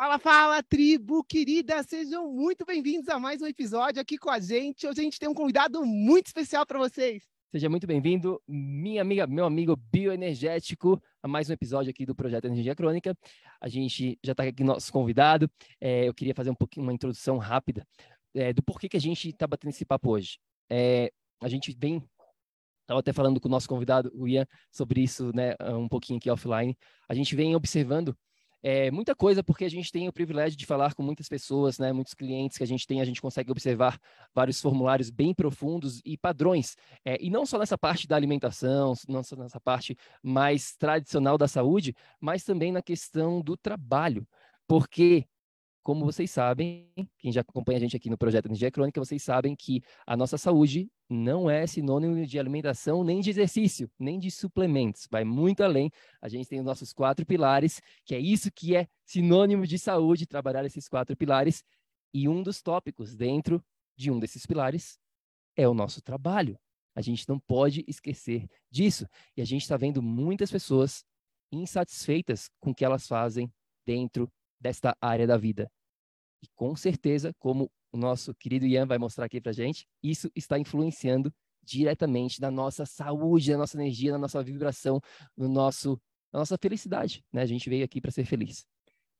Fala, fala, tribo querida! Sejam muito bem-vindos a mais um episódio aqui com a gente. Hoje a gente tem um convidado muito especial para vocês. Seja muito bem-vindo, minha amiga, meu amigo bioenergético, a mais um episódio aqui do Projeto Energia Crônica. A gente já está aqui nosso convidado. É, eu queria fazer um pouquinho uma introdução rápida é, do porquê que a gente está batendo esse papo hoje. É, a gente vem estava até falando com o nosso convidado, o Ian, sobre isso, né, um pouquinho aqui offline. A gente vem observando é, muita coisa, porque a gente tem o privilégio de falar com muitas pessoas, né, muitos clientes que a gente tem, a gente consegue observar vários formulários bem profundos e padrões. É, e não só nessa parte da alimentação, não só nessa parte mais tradicional da saúde, mas também na questão do trabalho. Porque como vocês sabem, quem já acompanha a gente aqui no projeto Energia Crônica, vocês sabem que a nossa saúde não é sinônimo de alimentação, nem de exercício, nem de suplementos. Vai muito além. A gente tem os nossos quatro pilares, que é isso que é sinônimo de saúde, trabalhar esses quatro pilares. E um dos tópicos dentro de um desses pilares é o nosso trabalho. A gente não pode esquecer disso. E a gente está vendo muitas pessoas insatisfeitas com o que elas fazem dentro desta área da vida. E com certeza, como o nosso querido Ian vai mostrar aqui para gente, isso está influenciando diretamente na nossa saúde, na nossa energia, na nossa vibração, no nosso, na nossa felicidade. Né? A gente veio aqui para ser feliz.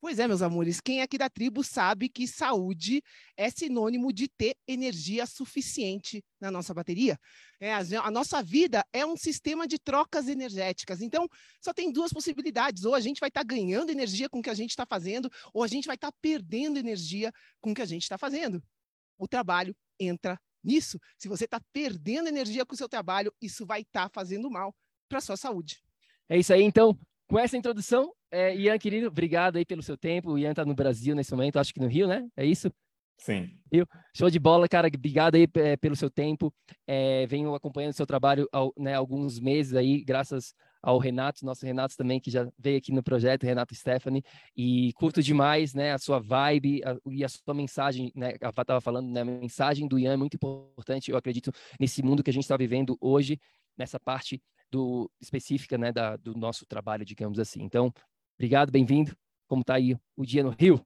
Pois é, meus amores, quem aqui da tribo sabe que saúde é sinônimo de ter energia suficiente na nossa bateria. É, a, nossa vida é um sistema de trocas energéticas. Então, só tem duas possibilidades: ou a gente vai estar tá ganhando energia com o que a gente está fazendo, ou a gente vai estar tá perdendo energia com o que a gente está fazendo. O trabalho entra nisso. Se você está perdendo energia com o seu trabalho, isso vai estar tá fazendo mal para a sua saúde. É isso aí, então. Com essa introdução, é, Ian, querido, obrigado aí pelo seu tempo. O Ian está no Brasil nesse momento, acho que no Rio, né? É isso? Sim. Rio. Show de bola, cara. Obrigado aí é, pelo seu tempo. É, venho acompanhando o seu trabalho há né, alguns meses aí, graças ao Renato, nosso Renato também, que já veio aqui no projeto, Renato Stephanie, e curto demais, né, a sua vibe a, e a sua mensagem, né, a Fá estava falando, né, a mensagem do Ian é muito importante, eu acredito, nesse mundo que a gente está vivendo hoje, nessa parte do específica, né, da, do nosso trabalho, digamos assim. Então, obrigado, bem-vindo. Como está aí o dia no Rio?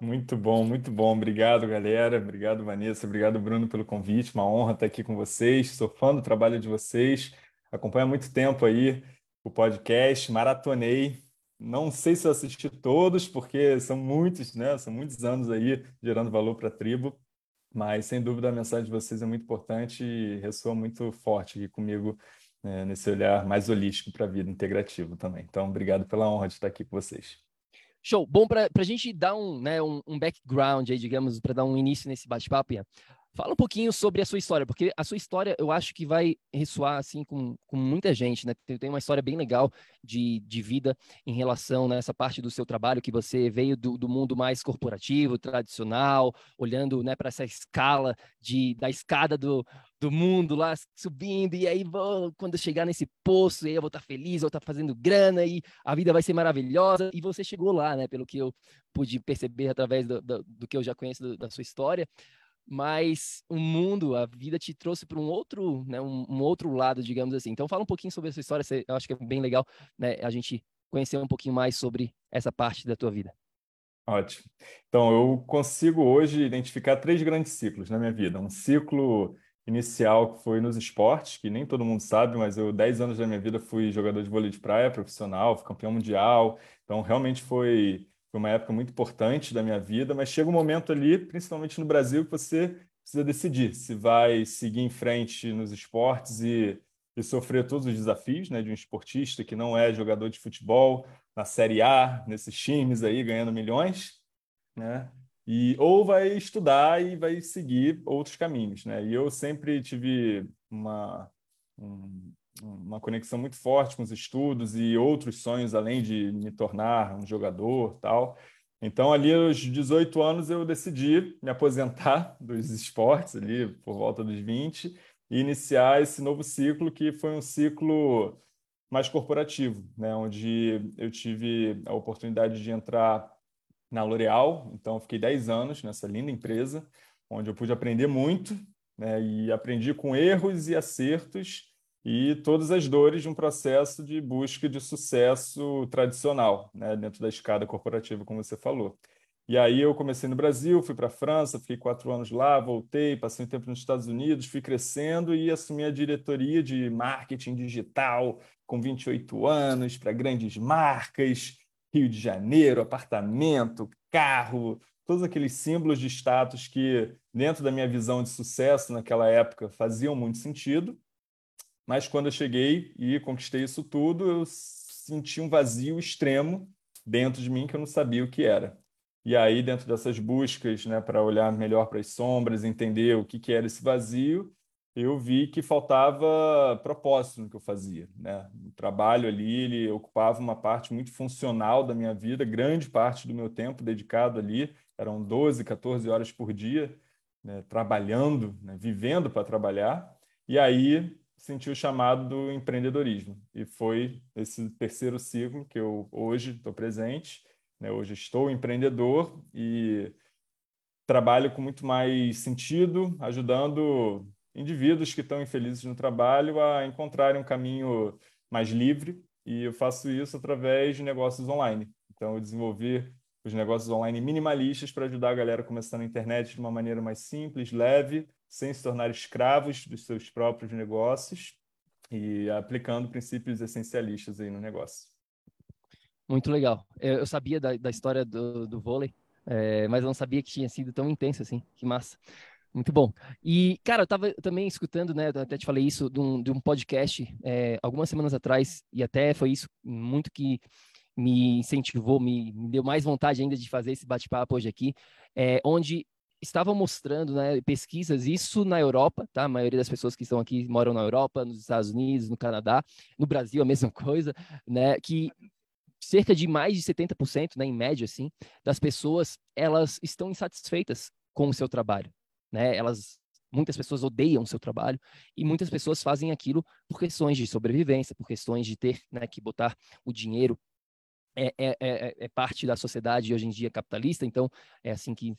Muito bom, muito bom. Obrigado, galera. Obrigado, Vanessa. Obrigado, Bruno, pelo convite. Uma honra estar aqui com vocês. Sou fã do trabalho de vocês. Acompanho há muito tempo aí o podcast, maratonei. Não sei se eu assisti todos, porque são muitos, né? São muitos anos aí gerando valor para a tribo. Mas, sem dúvida, a mensagem de vocês é muito importante e ressoa muito forte aqui comigo né, nesse olhar mais holístico para a vida integrativa também. Então, obrigado pela honra de estar aqui com vocês. Show. Bom, para a gente dar um, né, um, um background aí, digamos, para dar um início nesse bate-papo, Fala um pouquinho sobre a sua história, porque a sua história eu acho que vai ressoar assim com, com muita gente, né? Tem, tem uma história bem legal de, de vida em relação nessa né, parte do seu trabalho, que você veio do, do mundo mais corporativo, tradicional, olhando né, para essa escala de, da escada do, do mundo lá subindo, e aí vou, quando chegar nesse poço, eu vou estar tá feliz, vou estar tá fazendo grana e a vida vai ser maravilhosa. E você chegou lá, né? Pelo que eu pude perceber através do, do, do que eu já conheço do, da sua história. mas o mundo, a vida te trouxe para um outro, né, um, um, outro lado, digamos assim. Então fala um pouquinho sobre essa história, eu acho que é bem legal, né, a gente conhecer um pouquinho mais sobre essa parte da tua vida. Ótimo. Então, eu consigo hoje identificar três grandes ciclos na minha vida. Um ciclo inicial que foi nos esportes, que nem todo mundo sabe, mas eu, 10 anos da minha vida, fui jogador de vôlei de praia profissional, fui campeão mundial. Então, realmente foi, foi uma época muito importante da minha vida, mas chega um momento ali, principalmente no Brasil, que você precisa decidir se vai seguir em frente nos esportes e, e sofrer todos os desafios né, de um esportista que não é jogador de futebol, na Série A, nesses times aí, ganhando milhões, né? E, ou vai estudar e vai seguir outros caminhos, né? E eu sempre tive uma, um, uma conexão muito forte com os estudos e outros sonhos além de me tornar um jogador tal. Então, ali aos 18 anos, eu decidi me aposentar dos esportes, ali por volta dos 20, e iniciar esse novo ciclo, que foi um ciclo mais corporativo, né? onde eu tive a oportunidade de entrar na L'Oréal, então fiquei 10 anos nessa linda empresa, onde eu pude aprender muito, né? e aprendi com erros e acertos e todas as dores de um processo de busca de sucesso tradicional, né? dentro da escada corporativa, como você falou. E aí eu comecei no Brasil, fui para a França, fiquei quatro anos lá, voltei, passei um tempo nos Estados Unidos, fui crescendo e assumi a diretoria de marketing digital com 28 anos para grandes marcas, Rio de Janeiro, apartamento, carro, todos aqueles símbolos de status que, dentro da minha visão de sucesso naquela época, faziam muito sentido. Mas quando eu cheguei e conquistei isso tudo, eu senti um vazio extremo dentro de mim que eu não sabia o que era. E aí, dentro dessas buscas, né, para olhar melhor para as sombras, entender o que, que era esse vazio, eu vi que faltava propósito no que eu fazia. Né? O trabalho ali ele ocupava uma parte muito funcional da minha vida, grande parte do meu tempo dedicado ali, eram 12, 14 horas por dia, né, trabalhando, né, vivendo para trabalhar. E aí senti o chamado do empreendedorismo. E foi esse terceiro ciclo que eu hoje estou presente. Né? Hoje estou empreendedor e trabalho com muito mais sentido, ajudando indivíduos que estão infelizes no trabalho a encontrarem um caminho mais livre, e eu faço isso através de negócios online. Então, eu desenvolvi os negócios online minimalistas para ajudar a galera a começar na internet de uma maneira mais simples, leve, sem se tornar escravos dos seus próprios negócios e aplicando princípios essencialistas aí no negócio. Muito legal. Eu, sabia da, da história do, do vôlei, é, mas eu não sabia que tinha sido tão intenso assim. Que massa. Muito bom. E, cara, eu estava também escutando, né? Até te falei isso de um, de um podcast é, algumas semanas atrás, e até foi isso muito que me incentivou, me, me deu mais vontade ainda de fazer esse bate-papo hoje aqui, é, onde estavam mostrando né, pesquisas, isso na Europa, tá? A maioria das pessoas que estão aqui moram na Europa, nos Estados Unidos, no Canadá, no Brasil a mesma coisa, né? Que cerca de mais de 70%, né, em média, assim, das pessoas, elas estão insatisfeitas com o seu trabalho né? Elas muitas pessoas odeiam seu trabalho e muitas pessoas fazem aquilo por questões de sobrevivência, por questões de ter né, que botar o dinheiro. É, é, é, é, parte da sociedade hoje em dia capitalista, então é assim que,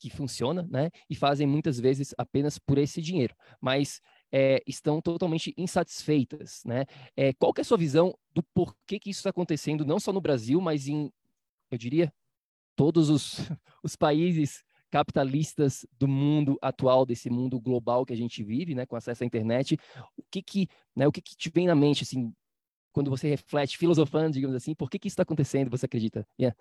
que funciona, né? E fazem muitas vezes apenas por esse dinheiro, mas é, estão totalmente insatisfeitas, né? É, qual é a sua visão do porquê que isso está acontecendo, não só no Brasil, mas em, eu diria, todos os, os países capitalistas do mundo atual, desse mundo global que a gente vive, né, com acesso à internet, o que que, né, o que que te vem na mente, assim, quando você reflete, filosofando, digamos assim, por que que isso está acontecendo, você acredita? Yeah.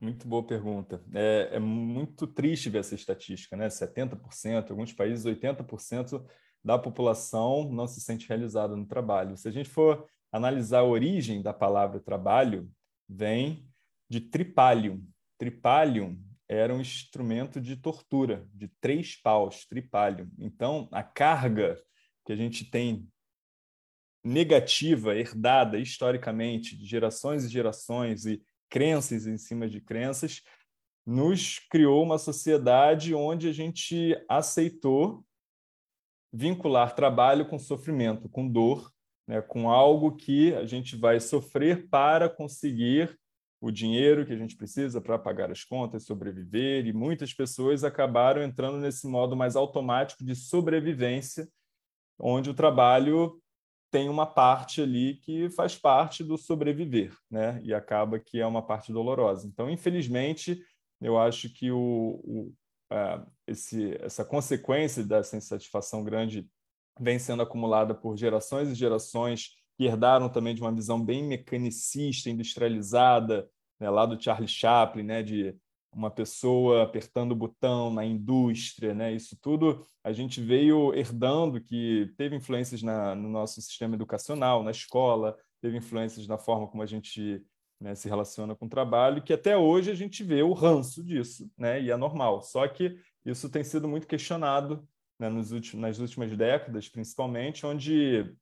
Muito boa pergunta. É, é, muito triste ver essa estatística, né? 70%, em alguns países 80% da população não se sente realizada no trabalho. Se a gente for analisar a origem da palavra trabalho, vem de tripalium. Tripalium era um instrumento de tortura, de três paus, tripalho. Então, a carga que a gente tem negativa, herdada historicamente, de gerações e gerações, e crenças em cima de crenças, nos criou uma sociedade onde a gente aceitou vincular trabalho com sofrimento, com dor, né, com algo que a gente vai sofrer para conseguir o dinheiro que a gente precisa para pagar as contas, sobreviver, e muitas pessoas acabaram entrando nesse modo mais automático de sobrevivência, onde o trabalho tem uma parte ali que faz parte do sobreviver, né? E acaba que é uma parte dolorosa. Então, infelizmente, eu acho que o, o esse, essa consequência dessa insatisfação grande vem sendo acumulada por gerações e gerações que herdaram também de uma visão bem mecanicista, industrializada, né, lá do Charlie Chaplin, né, de uma pessoa apertando o botão na indústria, né? Isso tudo a gente veio herdando que teve influências na, no nosso sistema educacional, na escola, teve influências na forma como a gente né, se relaciona com o trabalho, que até hoje a gente vê o ranço disso, né? E é normal. Só que isso tem sido muito questionado né, nos últimos, nas últimas décadas, principalmente, onde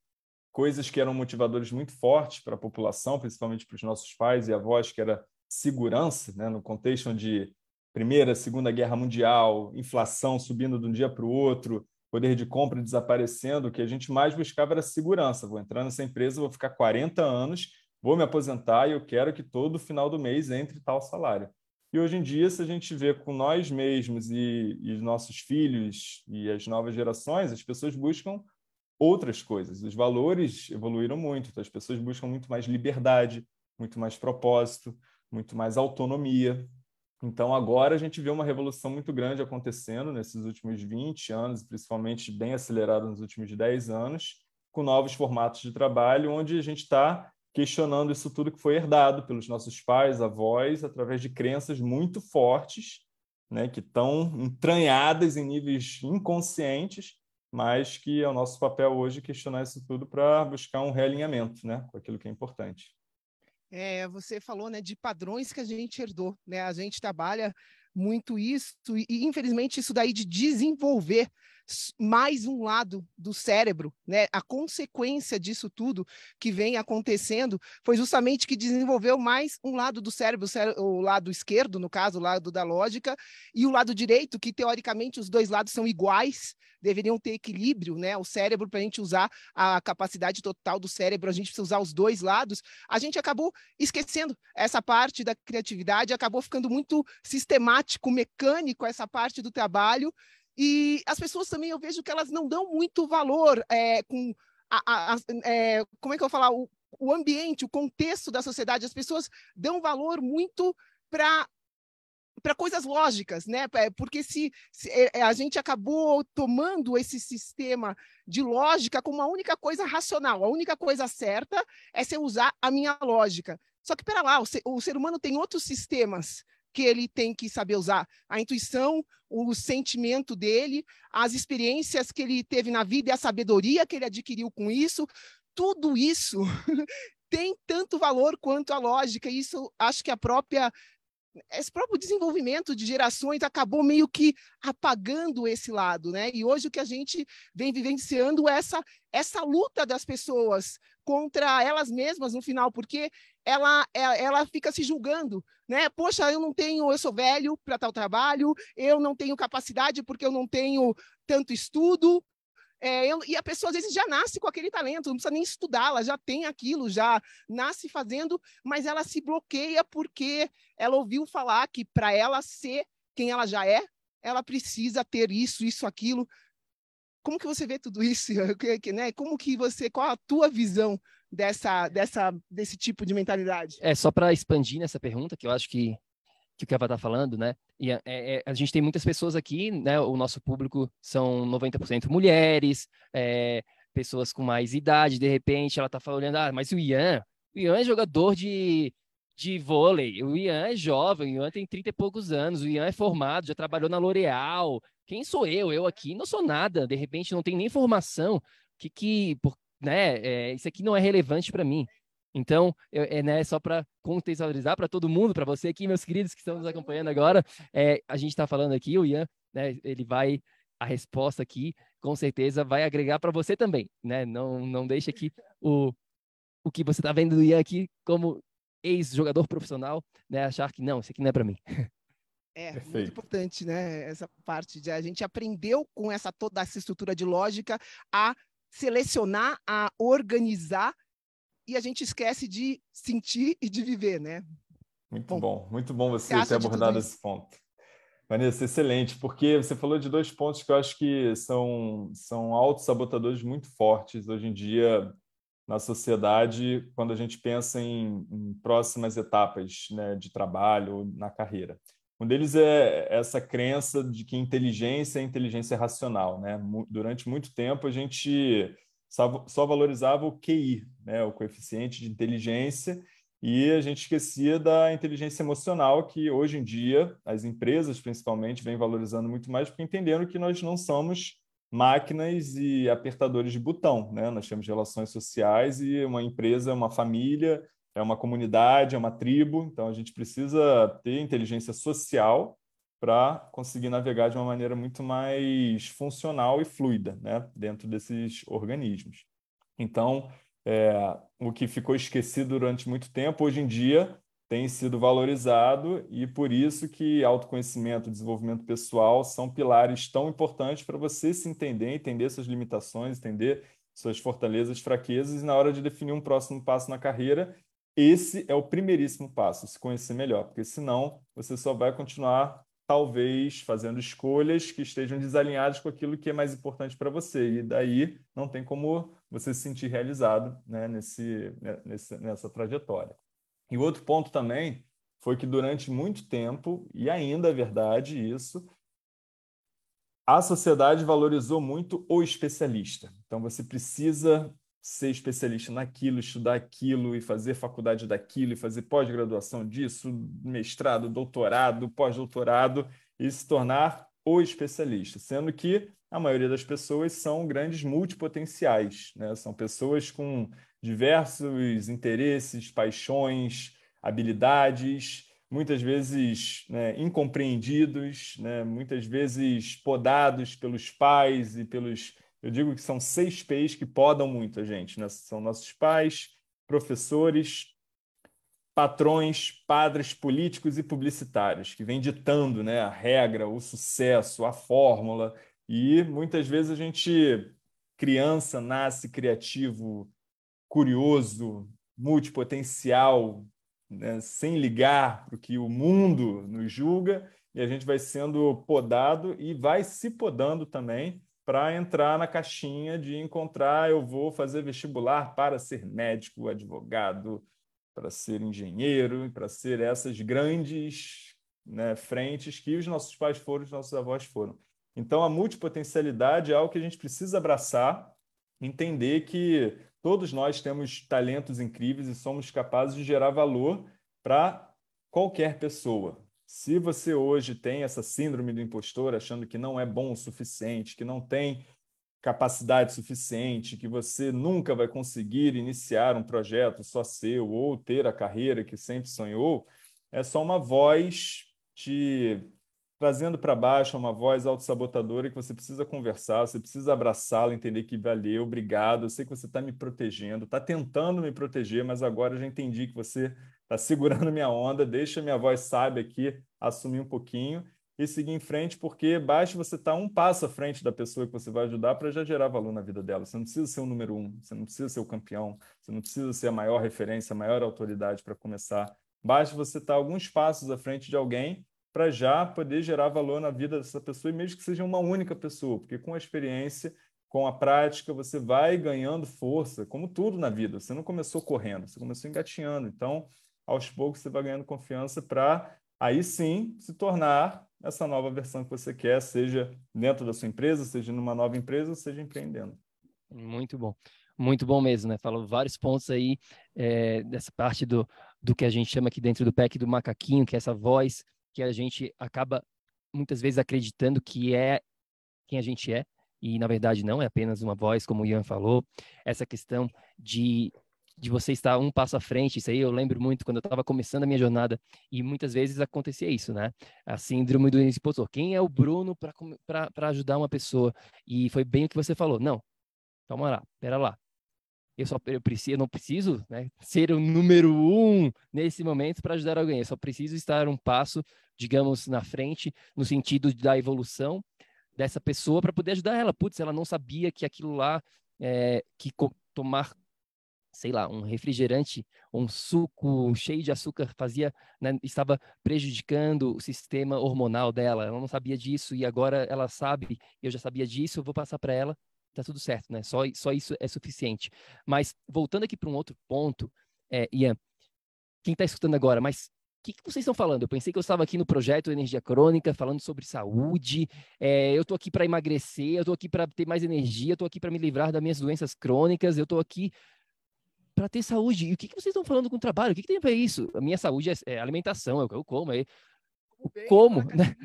coisas que eram motivadores muito fortes para a população, principalmente para os nossos pais e avós, que era segurança, né, no contexto de Primeira, Segunda Guerra Mundial, inflação subindo de um dia para o outro, poder de compra desaparecendo, o que a gente mais buscava era segurança. Vou entrar nessa empresa, vou ficar 40 anos, vou me aposentar e eu quero que todo final do mês entre tal salário. E hoje em dia, se a gente vê com nós mesmos e, e nossos filhos e as novas gerações, as pessoas buscam outras coisas. Os valores evoluíram muito, então as pessoas buscam muito mais liberdade, muito mais propósito, muito mais autonomia. Então, agora a gente vê uma revolução muito grande acontecendo nesses últimos 20 anos, principalmente bem acelerada nos últimos 10 anos, com novos formatos de trabalho, onde a gente está questionando isso tudo que foi herdado pelos nossos pais, avós, através de crenças muito fortes, né, que estão entranhadas em níveis inconscientes, mas que é o nosso papel hoje questionar isso tudo para buscar um realinhamento né, com aquilo que é importante. É, você falou né, de padrões que a gente herdou, né? A gente trabalha muito isso, e, infelizmente isso daí de desenvolver mais um lado do cérebro, né? A consequência disso tudo que vem acontecendo foi justamente que desenvolveu mais um lado do cérebro, o lado esquerdo, no caso, o lado da lógica, e o lado direito, que teoricamente os dois lados são iguais, deveriam ter equilíbrio, né? O cérebro, para a gente usar a capacidade total do cérebro, a gente precisa usar os dois lados. A gente acabou esquecendo essa parte da criatividade, acabou ficando muito sistemático, mecânico essa parte do trabalho e as pessoas também eu vejo que elas não dão muito valor é, com a, a, a, é, como é que eu vou falar o, o ambiente, o contexto da sociedade. As pessoas dão valor muito para para coisas lógicas, né? É, porque se, se, é, a gente acabou tomando esse sistema de lógica como a única coisa racional, a única coisa certa é se usar a minha lógica. Só que, pera lá, o ser, o ser humano tem outros sistemas que ele tem que saber usar. A intuição, o sentimento dele, as experiências que ele teve na vida e a sabedoria que ele adquiriu com isso, tudo isso tem tanto valor quanto a lógica. Isso acho que a própria esse próprio desenvolvimento de gerações acabou meio que apagando esse lado, né? E hoje o que a gente vem vivenciando é essa essa luta das pessoas contra elas mesmas no final, porque ela, é, ela fica se julgando, né? Poxa, eu não tenho, eu sou velho para tal trabalho, eu não tenho capacidade porque eu não tenho tanto estudo. É, eu, e a pessoa às vezes já nasce com aquele talento, não precisa nem estudar, ela já tem aquilo, já nasce fazendo, mas ela se bloqueia porque ela ouviu falar que para ela ser quem ela já é, ela precisa ter isso, isso, aquilo. Como que você vê tudo isso? né? Como que você, qual a tua visão dessa, dessa, desse tipo de mentalidade? É, só para expandir nessa pergunta, que eu acho que, que o Keva está falando, né? E é, é, a gente tem muitas pessoas aqui, né? O nosso público são 90% mulheres, é, pessoas com mais idade, de repente ela está falando, ah, mas o Ian, o Ian é jogador de, de vôlei, o Ian é jovem, o Ian tem 30 e poucos anos, o Ian é formado, já trabalhou na L'Oréal, quem sou eu? Eu aqui não sou nada, de repente não tenho nem formação, que que, por, né, é, isso aqui não é relevante para mim. Então, eu, é né, só para contextualizar para todo mundo, para você aqui, meus queridos que estão nos acompanhando agora, é, a gente está falando aqui, o Ian, né, ele vai, a resposta aqui, com certeza, vai agregar para você também, né? Não, não deixe aqui o, o que você está vendo do Ian aqui como ex-jogador profissional, né, achar que não, isso aqui não é para mim. É, Perfeito. muito importante, né? Essa parte de a gente aprendeu com essa toda essa estrutura de lógica a selecionar, a organizar, e a gente esquece de sentir e de viver, né? Muito bom, bom muito bom você, ter abordado esse ponto. Vanessa, excelente, porque você falou de dois pontos que eu acho que são, são autossabotadores muito fortes hoje em dia na sociedade, quando a gente pensa em, em próximas etapas né, de trabalho, na carreira. Um deles é essa crença de que inteligência é inteligência racional. Né? Durante muito tempo, a gente só valorizava o QI, né? o coeficiente de inteligência, e a gente esquecia da inteligência emocional, que hoje em dia as empresas, principalmente, vêm valorizando muito mais, porque entendendo que nós não somos máquinas e apertadores de botão. Né? Nós temos relações sociais e uma empresa é uma família, é uma comunidade, é uma tribo, então a gente precisa ter inteligência social para conseguir navegar de uma maneira muito mais funcional e fluida né? dentro desses organismos. Então, é, o que ficou esquecido durante muito tempo, hoje em dia tem sido valorizado e por isso que autoconhecimento, desenvolvimento pessoal são pilares tão importantes para você se entender, entender suas limitações, entender suas fortalezas, fraquezas e na hora de definir um próximo passo na carreira, esse é o primeiríssimo passo, se conhecer melhor, porque senão você só vai continuar talvez fazendo escolhas que estejam desalinhadas com aquilo que é mais importante para você. E daí não tem como você se sentir realizado né, nesse, né, nesse, nessa trajetória. E outro ponto também foi que durante muito tempo, e ainda é verdade isso, a sociedade valorizou muito o especialista. Então você precisa ser especialista naquilo, estudar aquilo e fazer faculdade daquilo e fazer pós-graduação disso, mestrado, doutorado, pós-doutorado e se tornar o especialista, sendo que a maioria das pessoas são grandes multipotenciais, né? São pessoas com diversos interesses, paixões, habilidades, muitas vezes né, incompreendidos, né? muitas vezes podados pelos pais e pelos eu digo que são seis P's que podam muito a gente. Né? São nossos pais, professores, patrões, padres, políticos e publicitários, que vêm ditando né, a regra, o sucesso, a fórmula. E muitas vezes a gente, criança, nasce criativo, curioso, multipotencial, né, sem ligar para o que o mundo nos julga, e a gente vai sendo podado e vai se podando também para entrar na caixinha de encontrar, eu vou fazer vestibular para ser médico, advogado, para ser engenheiro, para ser essas grandes né, frentes que os nossos pais foram, os nossos avós foram. Então, a multipotencialidade é algo que a gente precisa abraçar, entender que todos nós temos talentos incríveis e somos capazes de gerar valor para qualquer pessoa. Se você hoje tem essa síndrome do impostor, achando que não é bom o suficiente, que não tem capacidade suficiente, que você nunca vai conseguir iniciar um projeto só seu ou ter a carreira que sempre sonhou, é só uma voz te trazendo para baixo, uma voz autossabotadora que você precisa conversar, você precisa abraçá-la, entender que valeu, obrigado, eu sei que você está me protegendo, está tentando me proteger, mas agora eu já entendi que você está segurando minha onda, deixa minha voz sábia aqui assumir um pouquinho e seguir em frente, porque basta você estar tá um passo à frente da pessoa que você vai ajudar para já gerar valor na vida dela. Você não precisa ser o número um, você não precisa ser o campeão, você não precisa ser a maior referência, a maior autoridade para começar. Basta você estar tá alguns passos à frente de alguém para já poder gerar valor na vida dessa pessoa, e mesmo que seja uma única pessoa, porque com a experiência, com a prática, você vai ganhando força, como tudo na vida. Você não começou correndo, você começou engatinhando. Então, aos poucos você vai ganhando confiança para aí sim se tornar essa nova versão que você quer, seja dentro da sua empresa, seja numa nova empresa, seja empreendendo. Muito bom, muito bom mesmo, né? Falou vários pontos aí é, dessa parte do, do que a gente chama aqui dentro do PEC do macaquinho, que é essa voz que a gente acaba muitas vezes acreditando que é quem a gente é, e na verdade não, é apenas uma voz, como o Ian falou, essa questão de de você estar um passo à frente. Isso aí eu lembro muito quando eu estava começando a minha jornada e muitas vezes acontecia isso, né? A síndrome do impostor. Quem é o Bruno para ajudar uma pessoa? E foi bem o que você falou. Não, calma lá, pera lá. Eu só eu preciso, eu não preciso né, ser o número um nesse momento para ajudar alguém. Eu só preciso estar um passo, digamos, na frente, no sentido da evolução dessa pessoa para poder ajudar ela. Putz, ela não sabia que aquilo lá, é, que tomar sei lá, um refrigerante, um suco cheio de açúcar fazia, né, estava prejudicando o sistema hormonal dela. Ela não sabia disso e agora ela sabe, eu já sabia disso, eu vou passar para ela, tá tudo certo, né? Só, só isso é suficiente. Mas voltando aqui para um outro ponto, é, Ian, quem está escutando agora, mas o que, que, vocês estão falando? Eu pensei que eu estava aqui no projeto Energia Crônica, falando sobre saúde. É, eu estou aqui para emagrecer, eu estou aqui para ter mais energia, eu estou aqui para me livrar das minhas doenças crônicas, eu estou aqui para ter saúde. E o que, que vocês estão falando com o trabalho? O que, que tem a ver isso? A minha saúde é, é alimentação, é o que eu como. É, como? Né?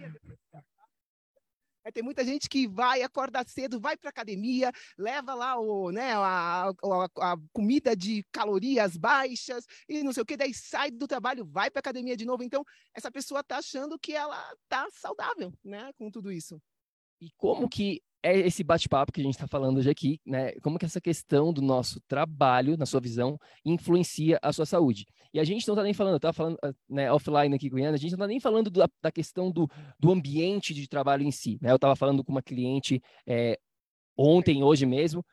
É, tem muita gente que vai, acorda cedo, vai para academia, leva lá o, né, a, a, a, comida de calorias baixas e não sei o que, daí sai do trabalho, vai para academia de novo. Então, essa pessoa está achando que ela está saudável, né, com tudo isso. E como que é esse bate-papo que a gente está falando hoje aqui, né? Como que essa questão do nosso trabalho, na sua visão, influencia a sua saúde? E a gente não está nem falando, eu falando ah, né, offline aqui com a gente não está nem falando do, da questão do, do ambiente de trabalho em si, né? Eu estava falando com uma cliente é, ontem, hoje mesmo,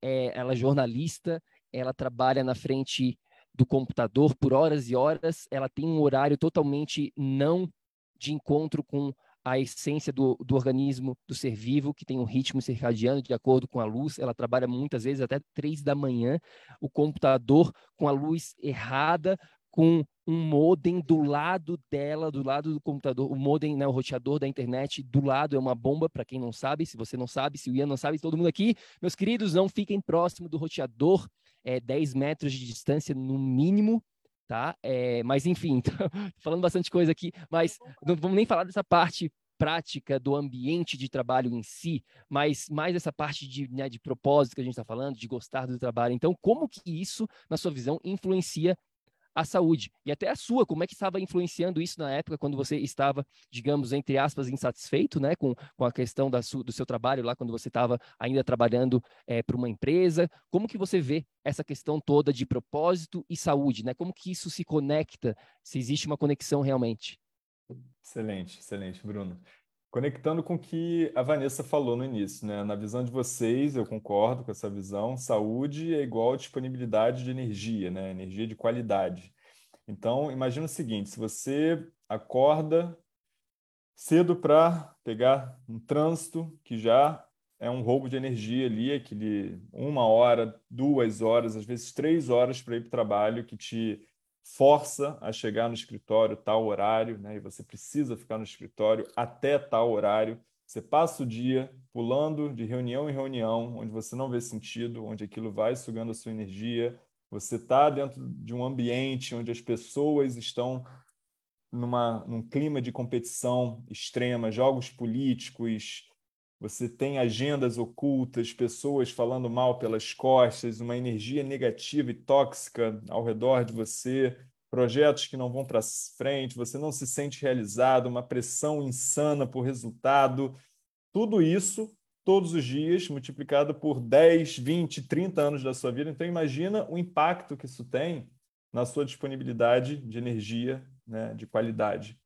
é, ela é jornalista, ela trabalha na frente do computador por horas e horas, ela tem um horário totalmente não de encontro com a essência do, do organismo do ser vivo, que tem um ritmo circadiano de acordo com a luz. Ela trabalha muitas vezes até três da manhã. O computador com a luz errada, com um modem do lado dela, do lado do computador, o modem, né, o roteador da internet, do lado é uma bomba, para quem não sabe, se você não sabe, se o Ian não sabe, todo mundo aqui, meus queridos, não fiquem próximo do roteador, é 10 metros de distância no mínimo, tá? É, mas enfim, falando bastante coisa aqui, mas não vamos nem falar dessa parte prática do ambiente de trabalho em si, mas mais essa parte de, né, de propósito que a gente está falando, de gostar do trabalho. Então, como que isso, na sua visão, influencia a saúde e até a sua, como é que estava influenciando isso na época quando você estava, digamos, entre aspas, insatisfeito, né, com, com a questão da do seu trabalho lá, quando você estava ainda trabalhando é, para uma empresa, como que você vê essa questão toda de propósito e saúde, né, como que isso se conecta, se existe uma conexão realmente? Excelente, excelente, Bruno. Conectando com o que a Vanessa falou no início, né? Na visão de vocês, eu concordo com essa visão, saúde é igual disponibilidade de energia, né? Energia de qualidade. Então, imagina o seguinte: se você acorda cedo para pegar um trânsito que já é um roubo de energia ali, aquele uma hora, duas horas, às vezes três horas para ir para o trabalho, que te força a chegar no escritório tal horário, né? E você precisa ficar no escritório até tal horário. Você passa o dia pulando de reunião em reunião, onde você não vê sentido, onde aquilo vai sugando a sua energia. Você está dentro de um ambiente onde as pessoas estão numa, num clima de competição extrema, jogos políticos, você tem agendas ocultas, pessoas falando mal pelas costas, uma energia negativa e tóxica ao redor de você, projetos que não vão para frente, você não se sente realizado, uma pressão insana por resultado. Tudo isso todos os dias, multiplicado por 10, 20, 30 anos da sua vida. Então, imagina o impacto que isso tem na sua disponibilidade de energia né, de qualidade.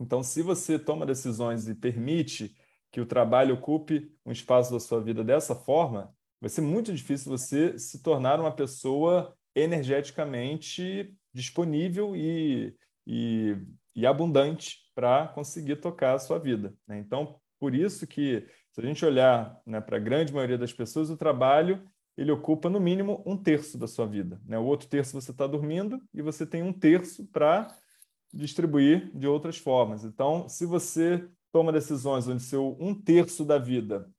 Então, se você toma decisões e permite que o trabalho ocupe um espaço da sua vida dessa forma, vai ser muito difícil você se tornar uma pessoa energeticamente disponível e, e, e abundante para conseguir tocar a sua vida. Né? Então, por isso que, se a gente olhar né, para a grande maioria das pessoas, o trabalho ele ocupa no mínimo um terço da sua vida. Né? O outro terço você está dormindo e você tem um terço para distribuir de outras formas. Então, se você toma decisões onde seu um terço da vida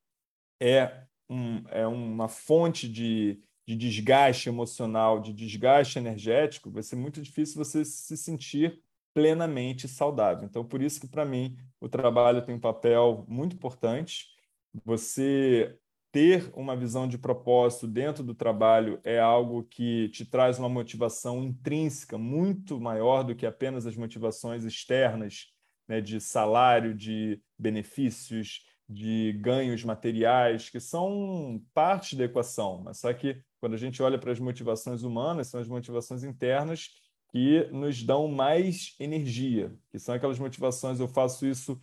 é, um, é uma fonte de, de desgaste emocional, de desgaste energético, vai ser muito difícil você se sentir plenamente saudável. Então, por isso que, para mim, o trabalho tem um papel muito importante. Você ter uma visão de propósito dentro do trabalho é algo que te traz uma motivação intrínseca muito maior do que apenas as motivações externas né, de salário, de benefícios, de ganhos materiais, que são parte da equação. Mas só que quando a gente olha para as motivações humanas, são as motivações internas que nos dão mais energia, que são aquelas motivações, eu faço isso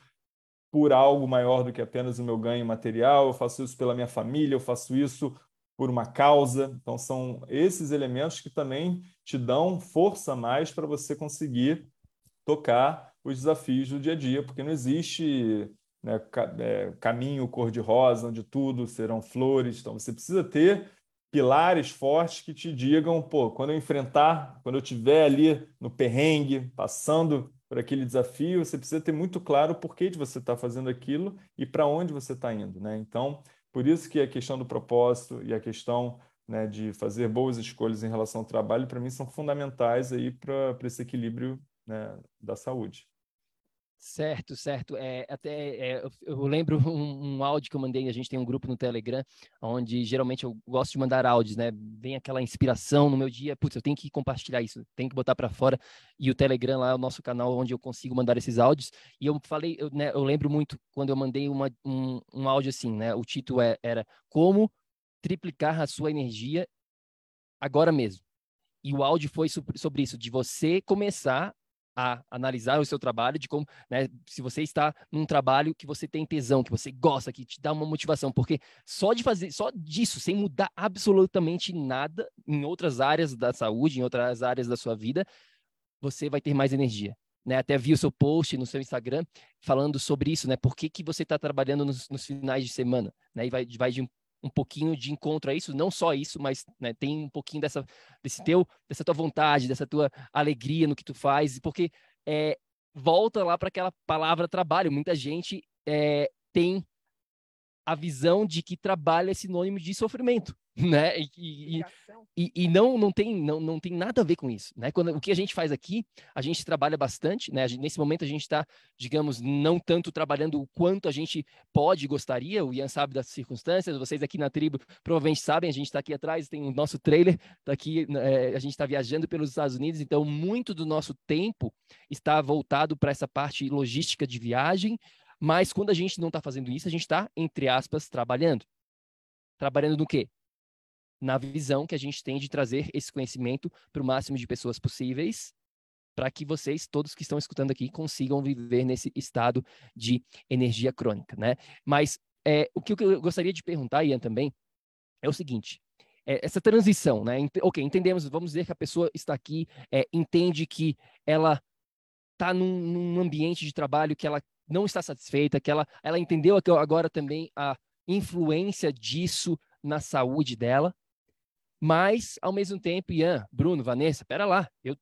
por algo maior do que apenas o meu ganho material, eu faço isso pela minha família, eu faço isso por uma causa. Então, são esses elementos que também te dão força mais para você conseguir tocar os desafios do dia a dia, porque não existe né, é, caminho cor-de-rosa, onde tudo serão flores. Então, você precisa ter pilares fortes que te digam, pô, quando eu enfrentar, quando eu estiver ali no perrengue, passando por aquele desafio, você precisa ter muito claro o porquê de você estar tá fazendo aquilo e para onde você está indo, né? Então, por isso que a questão do propósito e a questão né, de fazer boas escolhas em relação ao trabalho, para mim, são fundamentais aí para esse equilíbrio né, da saúde. Certo, certo. É, até é, eu lembro um, um, áudio que eu mandei. A gente tem um grupo no Telegram, onde geralmente eu gosto de mandar áudios, né? Vem aquela inspiração no meu dia. Putz, eu tenho que compartilhar isso, tenho que botar para fora. E o Telegram lá é o nosso canal onde eu consigo mandar esses áudios. E eu falei, eu, né, eu lembro muito quando eu mandei uma, um, um áudio assim, né? O título é, era Como triplicar a sua energia agora mesmo. E o áudio foi sobre isso, de você começar a analisar o seu trabalho, de como, né, se você está num trabalho que você tem tesão, que você gosta, que te dá uma motivação, porque só de fazer, só disso, sem mudar absolutamente nada em outras áreas da saúde, em outras áreas da sua vida, você vai ter mais energia. Né, até vi o seu post no seu Instagram falando sobre isso, né? Por que, que você está trabalhando nos, nos, finais de semana? Né, e vai, vai de um pouquinho de encontro a isso, não só isso, mas né, tem um pouquinho dessa, desse teu, dessa tua vontade, dessa tua alegria no que tu faz, porque é, volta lá para aquela palavra trabalho. Muita gente é, tem a visão de que trabalho é sinônimo de sofrimento, né? E, e, e, e, não, não, tem, não, não tem nada a ver com isso, né? Quando, o que a gente faz aqui, a gente trabalha bastante, né? Gente, nesse momento a gente está, digamos, não tanto trabalhando o quanto a gente pode gostaria, o Ian sabe das circunstâncias, vocês aqui na tribo provavelmente sabem, a gente está aqui atrás, tem o nosso trailer, tá aqui, é, a gente está viajando pelos Estados Unidos, então muito do nosso tempo está voltado para essa parte logística de viagem, mas quando a gente não está fazendo isso, a gente está, entre aspas, trabalhando. Trabalhando no quê? Na visão que a gente tem de trazer esse conhecimento para o máximo de pessoas possíveis, para que vocês, todos que estão escutando aqui, consigam viver nesse estado de energia crônica, né? Mas é, o que eu gostaria de perguntar, Ian, também, é o seguinte: é, essa transição, né? Ok, entendemos, vamos dizer que a pessoa está aqui, é, entende que ela está num, num, ambiente de trabalho que ela não está satisfeita, que ela, ela entendeu agora também a influência disso na saúde dela, mas, ao mesmo tempo, Ian, Bruno, Vanessa, pera lá, eu,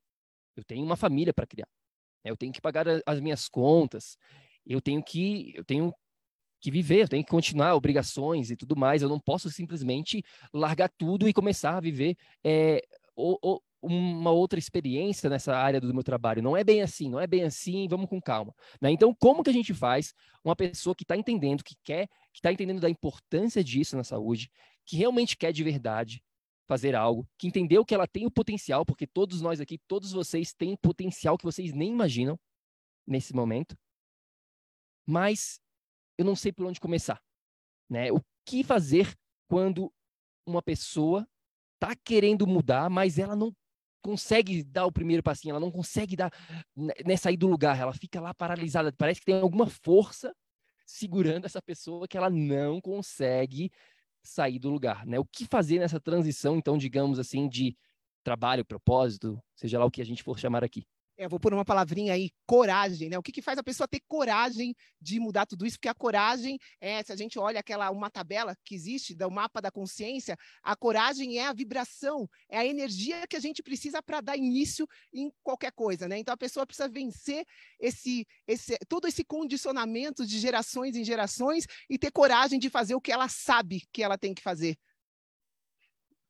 eu tenho uma família para criar, eu tenho que pagar as minhas contas, eu tenho que, eu tenho que viver, eu tenho que continuar obrigações e tudo mais, eu não posso simplesmente largar tudo e começar a viver é, uma outra experiência nessa área do meu trabalho. Não é bem assim, não é bem assim, vamos com calma. Né? Então, como que a gente faz uma pessoa que está entendendo, que quer, que está entendendo da importância disso na saúde, que realmente quer de verdade fazer algo, que entendeu que ela tem o potencial, porque todos nós aqui, todos vocês têm potencial que vocês nem imaginam nesse momento, mas eu não sei por onde começar. Né? O que fazer quando uma pessoa está querendo mudar, mas ela não consegue dar o primeiro passinho, ela não consegue dar, né, sair do lugar, ela fica lá paralisada, parece que tem alguma força segurando essa pessoa que ela não consegue sair do lugar, né? O que fazer nessa transição, então, digamos assim, de trabalho, propósito, seja lá o que a gente for chamar aqui? É, vou pôr uma palavrinha aí, coragem, né? O que, que faz a pessoa ter coragem de mudar tudo isso? Porque a coragem é, se a gente olha aquela uma tabela que existe do mapa da consciência, a coragem é a vibração, é a energia que a gente precisa para dar início em qualquer coisa, né? Então a pessoa precisa vencer esse, esse todo esse condicionamento de gerações em gerações e ter coragem de fazer o que ela sabe que ela tem que fazer.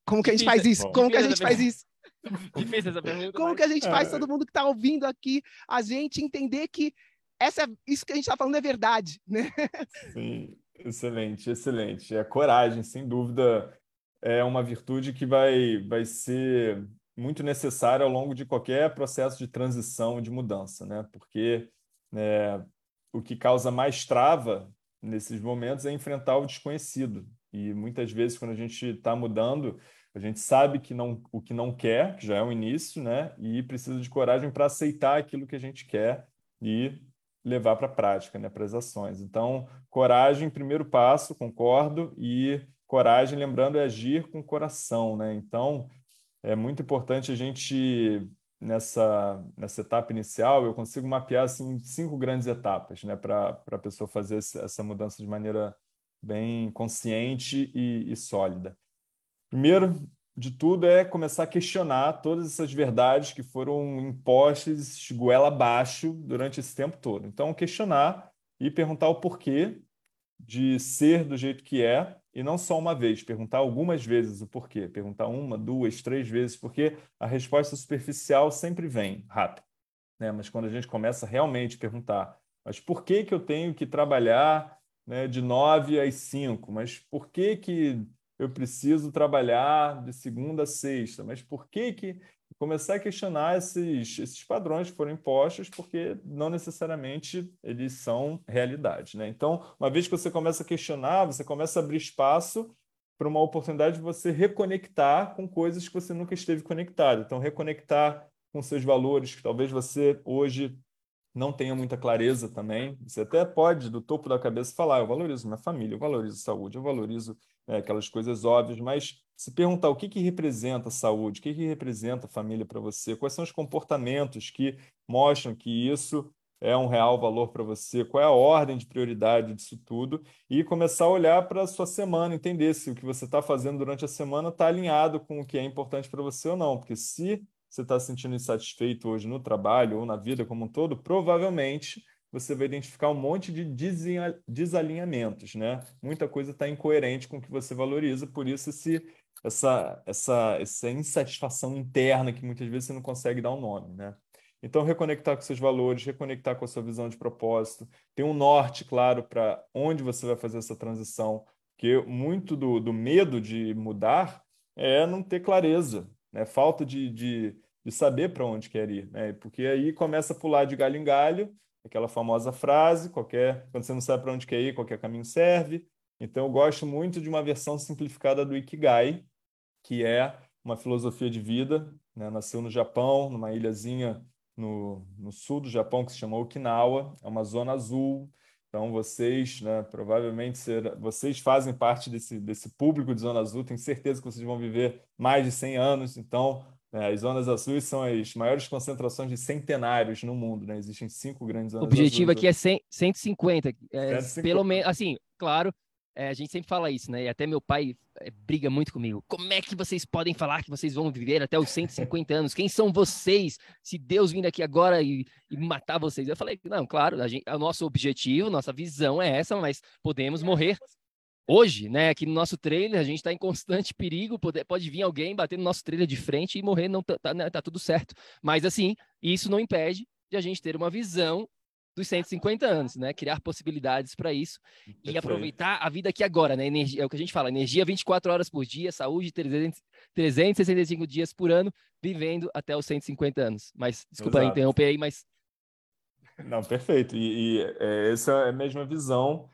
Como que a gente faz isso? Como que a gente faz isso? Difícil essa pergunta. Como mas... que a gente faz é. todo mundo que está ouvindo aqui, a gente entender que essa, isso que a gente está falando é verdade, né? Sim, excelente, excelente. É coragem, sem dúvida, é uma virtude que vai, vai ser muito necessária ao longo de qualquer processo de transição, de mudança, né? Porque né, o que causa mais trava nesses momentos é enfrentar o desconhecido. E muitas vezes, quando a gente está mudando, a gente sabe que não, o que não quer, que já é um início, né? E precisa de coragem para aceitar aquilo que a gente quer e levar para a prática, né? Para as ações. Então, coragem, primeiro passo, concordo, e coragem, lembrando, é agir com o coração, né? Então, é muito importante a gente nessa, nessa etapa inicial, eu consigo mapear assim, cinco grandes etapas né, para a pessoa fazer essa mudança de maneira bem consciente e, e sólida. Primeiro de tudo é começar a questionar todas essas verdades que foram impostas goela abaixo durante esse tempo todo. Então, questionar e perguntar o porquê de ser do jeito que é e não só uma vez, perguntar algumas vezes o porquê, perguntar uma, duas, três vezes, porque a resposta superficial sempre vem rápido, né? Mas quando a gente começa realmente a perguntar, mas por que que eu tenho que trabalhar, né, de nove às cinco? Mas por que que eu preciso trabalhar de segunda a sexta? Mas por que que começar a questionar esses, esses padrões que foram impostos, porque não necessariamente eles são realidade. Né? Então, uma vez que você começa a questionar, você começa a abrir espaço para uma oportunidade de você reconectar com coisas que você nunca esteve conectado. Então, reconectar com seus valores, que talvez você hoje não tenha muita clareza também. Você até pode, do topo da cabeça, falar: eu valorizo minha família, eu valorizo saúde, eu valorizo é, aquelas coisas óbvias, mas se perguntar o que, que representa saúde, o que, que representa família para você, quais são os comportamentos que mostram que isso é um real valor para você, qual é a ordem de prioridade disso tudo, e começar a olhar para a sua semana, entender se o que você está fazendo durante a semana está alinhado com o que é importante para você ou não, porque se você está se sentindo insatisfeito hoje no trabalho ou na vida como um todo, provavelmente você vai identificar um monte de desalinhamentos, né? Muita coisa está incoerente com o que você valoriza, por isso esse, essa, essa, essa insatisfação interna que muitas vezes você não consegue dar um nome, né? Então, reconectar com seus valores, reconectar com a sua visão de propósito, ter um norte claro para onde você vai fazer essa transição, porque muito do, do medo de mudar é não ter clareza, né? falta de, de, de saber para onde quer ir, né? porque aí começa a pular de galho em galho, aquela famosa frase, qualquer quando você não sabe para onde quer ir, qualquer caminho serve. Então, eu gosto muito de uma versão simplificada do Ikigai, que é uma filosofia de vida. Né? Nasceu no Japão, numa ilhazinha no, no sul do Japão que se chama Okinawa, é uma zona azul. Então, vocês, né, provavelmente, ser, vocês fazem parte desse, desse público de Zona Azul, tenho certeza que vocês vão viver mais de 100 anos. Então, é, as zonas azuis são as maiores concentrações de centenários no mundo, né? Existem cinco grandes zonas O objetivo azuis. aqui é 100, 150. É, 150. Pelo menos, assim, claro, é, a gente sempre fala isso, né? E até meu pai é, briga muito comigo. Como é que vocês podem falar que vocês vão viver até os 150 anos? Quem são vocês? Se Deus vir aqui agora e, e matar vocês? Eu falei, não, claro, a gente, o nosso objetivo, nossa visão é essa, mas podemos morrer hoje, né, aqui no nosso trailer, a gente está em constante perigo, pode, pode vir alguém bater no nosso trailer de frente e morrer, não tá, tá, né, tá tudo certo. Mas assim, isso não impede de a gente ter uma visão dos 150 anos, né? Criar possibilidades para isso e aproveitar a vida aqui agora, né? Energia, é o que a gente fala, energia 24 horas por dia, saúde 300, 365 dias por ano, vivendo até os 150 anos. Mas, desculpa Exato. interromper aí, mas... Não, perfeito. E, e é, essa é a mesma visão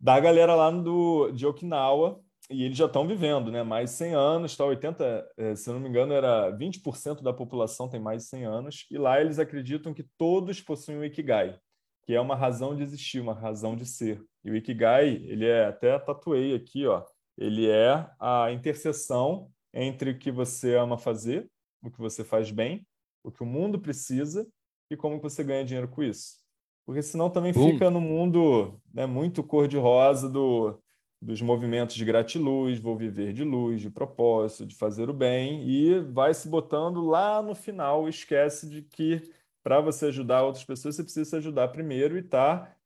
da galera lá do, de Okinawa, e eles já estão vivendo, né? Mais de 100 anos, tá? 80, é, se não me engano, era 20% da população tem mais de 100 anos, e lá eles acreditam que todos possuem o Ikigai, que é uma razão de existir, uma razão de ser. E o Ikigai, ele é, até tatuei aqui, ó, ele é a interseção entre o que você ama fazer, o que você faz bem, o que o mundo precisa e como você ganha dinheiro com isso porque senão também Bum. fica no mundo né, muito cor-de-rosa do, dos movimentos de gratiluz, vou viver de luz, de propósito, de fazer o bem, e vai se botando lá no final, esquece de que para você ajudar outras pessoas, você precisa se ajudar primeiro e estar tá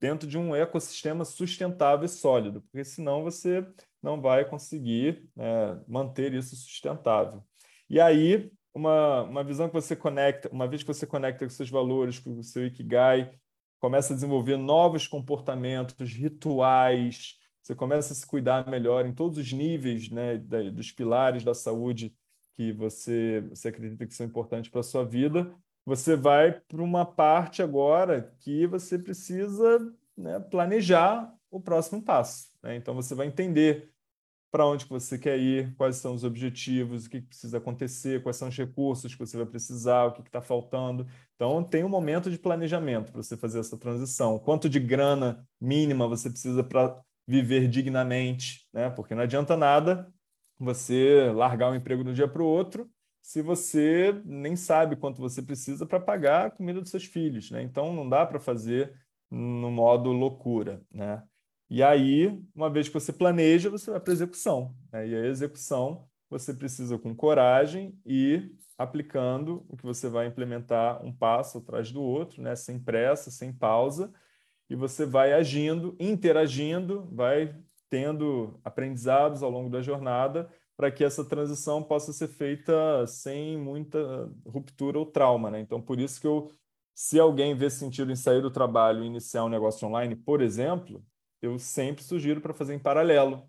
dentro de um ecossistema sustentável e sólido, porque senão você não vai conseguir né, manter isso sustentável. E aí, uma, uma visão que você conecta, uma vez que você conecta com seus valores, com o seu Ikigai, começa a desenvolver novos comportamentos, rituais, você começa a se cuidar melhor em todos os níveis né, dos pilares da saúde que você, você acredita que são importantes para a sua vida, você vai para uma parte agora que você precisa né, planejar o próximo passo. Né? Então, você vai entender para onde você quer ir, quais são os objetivos, o que precisa acontecer, quais são os recursos que você vai precisar, o que está faltando. Então, tem um momento de planejamento para você fazer essa transição. Quanto de grana mínima você precisa para viver dignamente, né? Porque não adianta nada você largar um emprego de um dia para o outro se você nem sabe quanto você precisa para pagar a comida dos seus filhos, né? Então não dá para fazer no modo loucura, né? E aí, uma vez que você planeja, você vai para a execução. Né? E a execução você precisa com coragem e aplicando o que você vai implementar um passo atrás do outro, né? sem pressa, sem pausa, e você vai agindo, interagindo, vai tendo aprendizados ao longo da jornada para que essa transição possa ser feita sem muita ruptura ou trauma. Né? Então, por isso que eu, se alguém vê sentido em sair do trabalho e iniciar um negócio online, por exemplo, eu sempre sugiro para fazer em paralelo,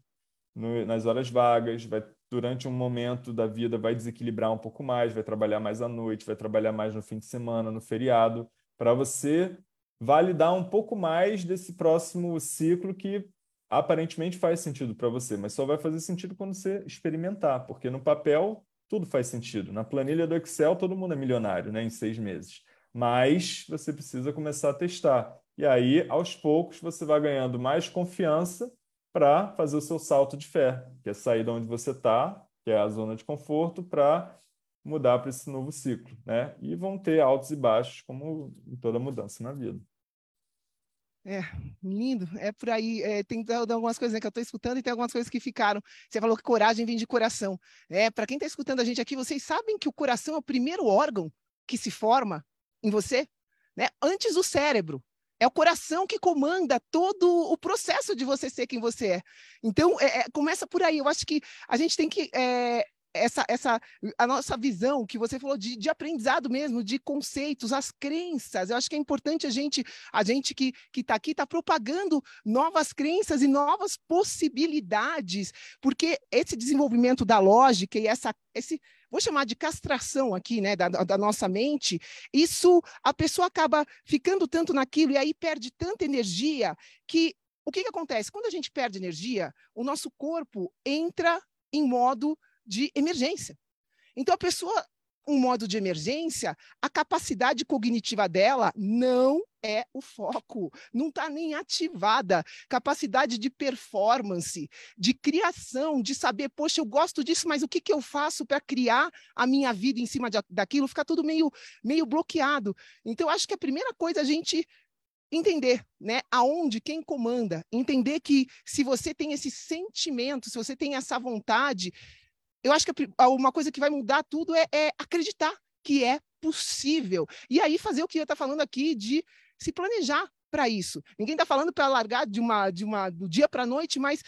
no, nas horas vagas, vai durante um momento da vida vai desequilibrar um pouco mais, vai trabalhar mais à noite, vai trabalhar mais no fim de semana, no feriado, para você validar um pouco mais desse próximo ciclo que aparentemente faz sentido para você, mas só vai fazer sentido quando você experimentar, porque no papel tudo faz sentido. Na planilha do Excel todo mundo é milionário, né, em seis meses. Mas você precisa começar a testar. E aí, aos poucos, você vai ganhando mais confiança para fazer o seu salto de fé, que é sair de onde você está, que é a zona de conforto, para mudar para esse novo ciclo, né? E vão ter altos e baixos, como em toda mudança na vida. É, lindo. É por aí. É, tem algumas coisas né, que eu estou escutando e tem algumas coisas que ficaram. Você falou que coragem vem de coração. É, para quem está escutando a gente aqui, vocês sabem que o coração é o primeiro órgão que se forma em você, né? Antes do cérebro. É o coração que comanda todo o processo de você ser quem você é. Então, é, é, começa por aí. Eu acho que a gente tem que é, essa, essa a nossa visão que você falou de, de aprendizado mesmo, de conceitos, as crenças. Eu acho que é importante a gente, a gente que está aqui, está propagando novas crenças e novas possibilidades, porque esse desenvolvimento da lógica e essa, esse, vou chamar de castração aqui, né, da, da nossa mente, isso a pessoa acaba ficando tanto naquilo e aí perde tanta energia que o que, que acontece? Quando a gente perde energia, o nosso corpo entra em modo de emergência. Então, a pessoa, um modo de emergência, a capacidade cognitiva dela não é o foco, não está nem ativada. Capacidade de performance, de criação, de saber, poxa, eu gosto disso, mas o que, que eu faço para criar a minha vida em cima de, daquilo? Fica tudo meio, meio bloqueado. Então, acho que a primeira coisa é a gente entender, né, aonde quem comanda, entender que se você tem esse sentimento, se você tem essa vontade, eu acho que uma coisa que vai mudar tudo é, é acreditar que é possível. E aí fazer o que eu estou falando aqui de se planejar para isso. Ninguém está falando para largar de uma, de uma, do dia para a noite, mas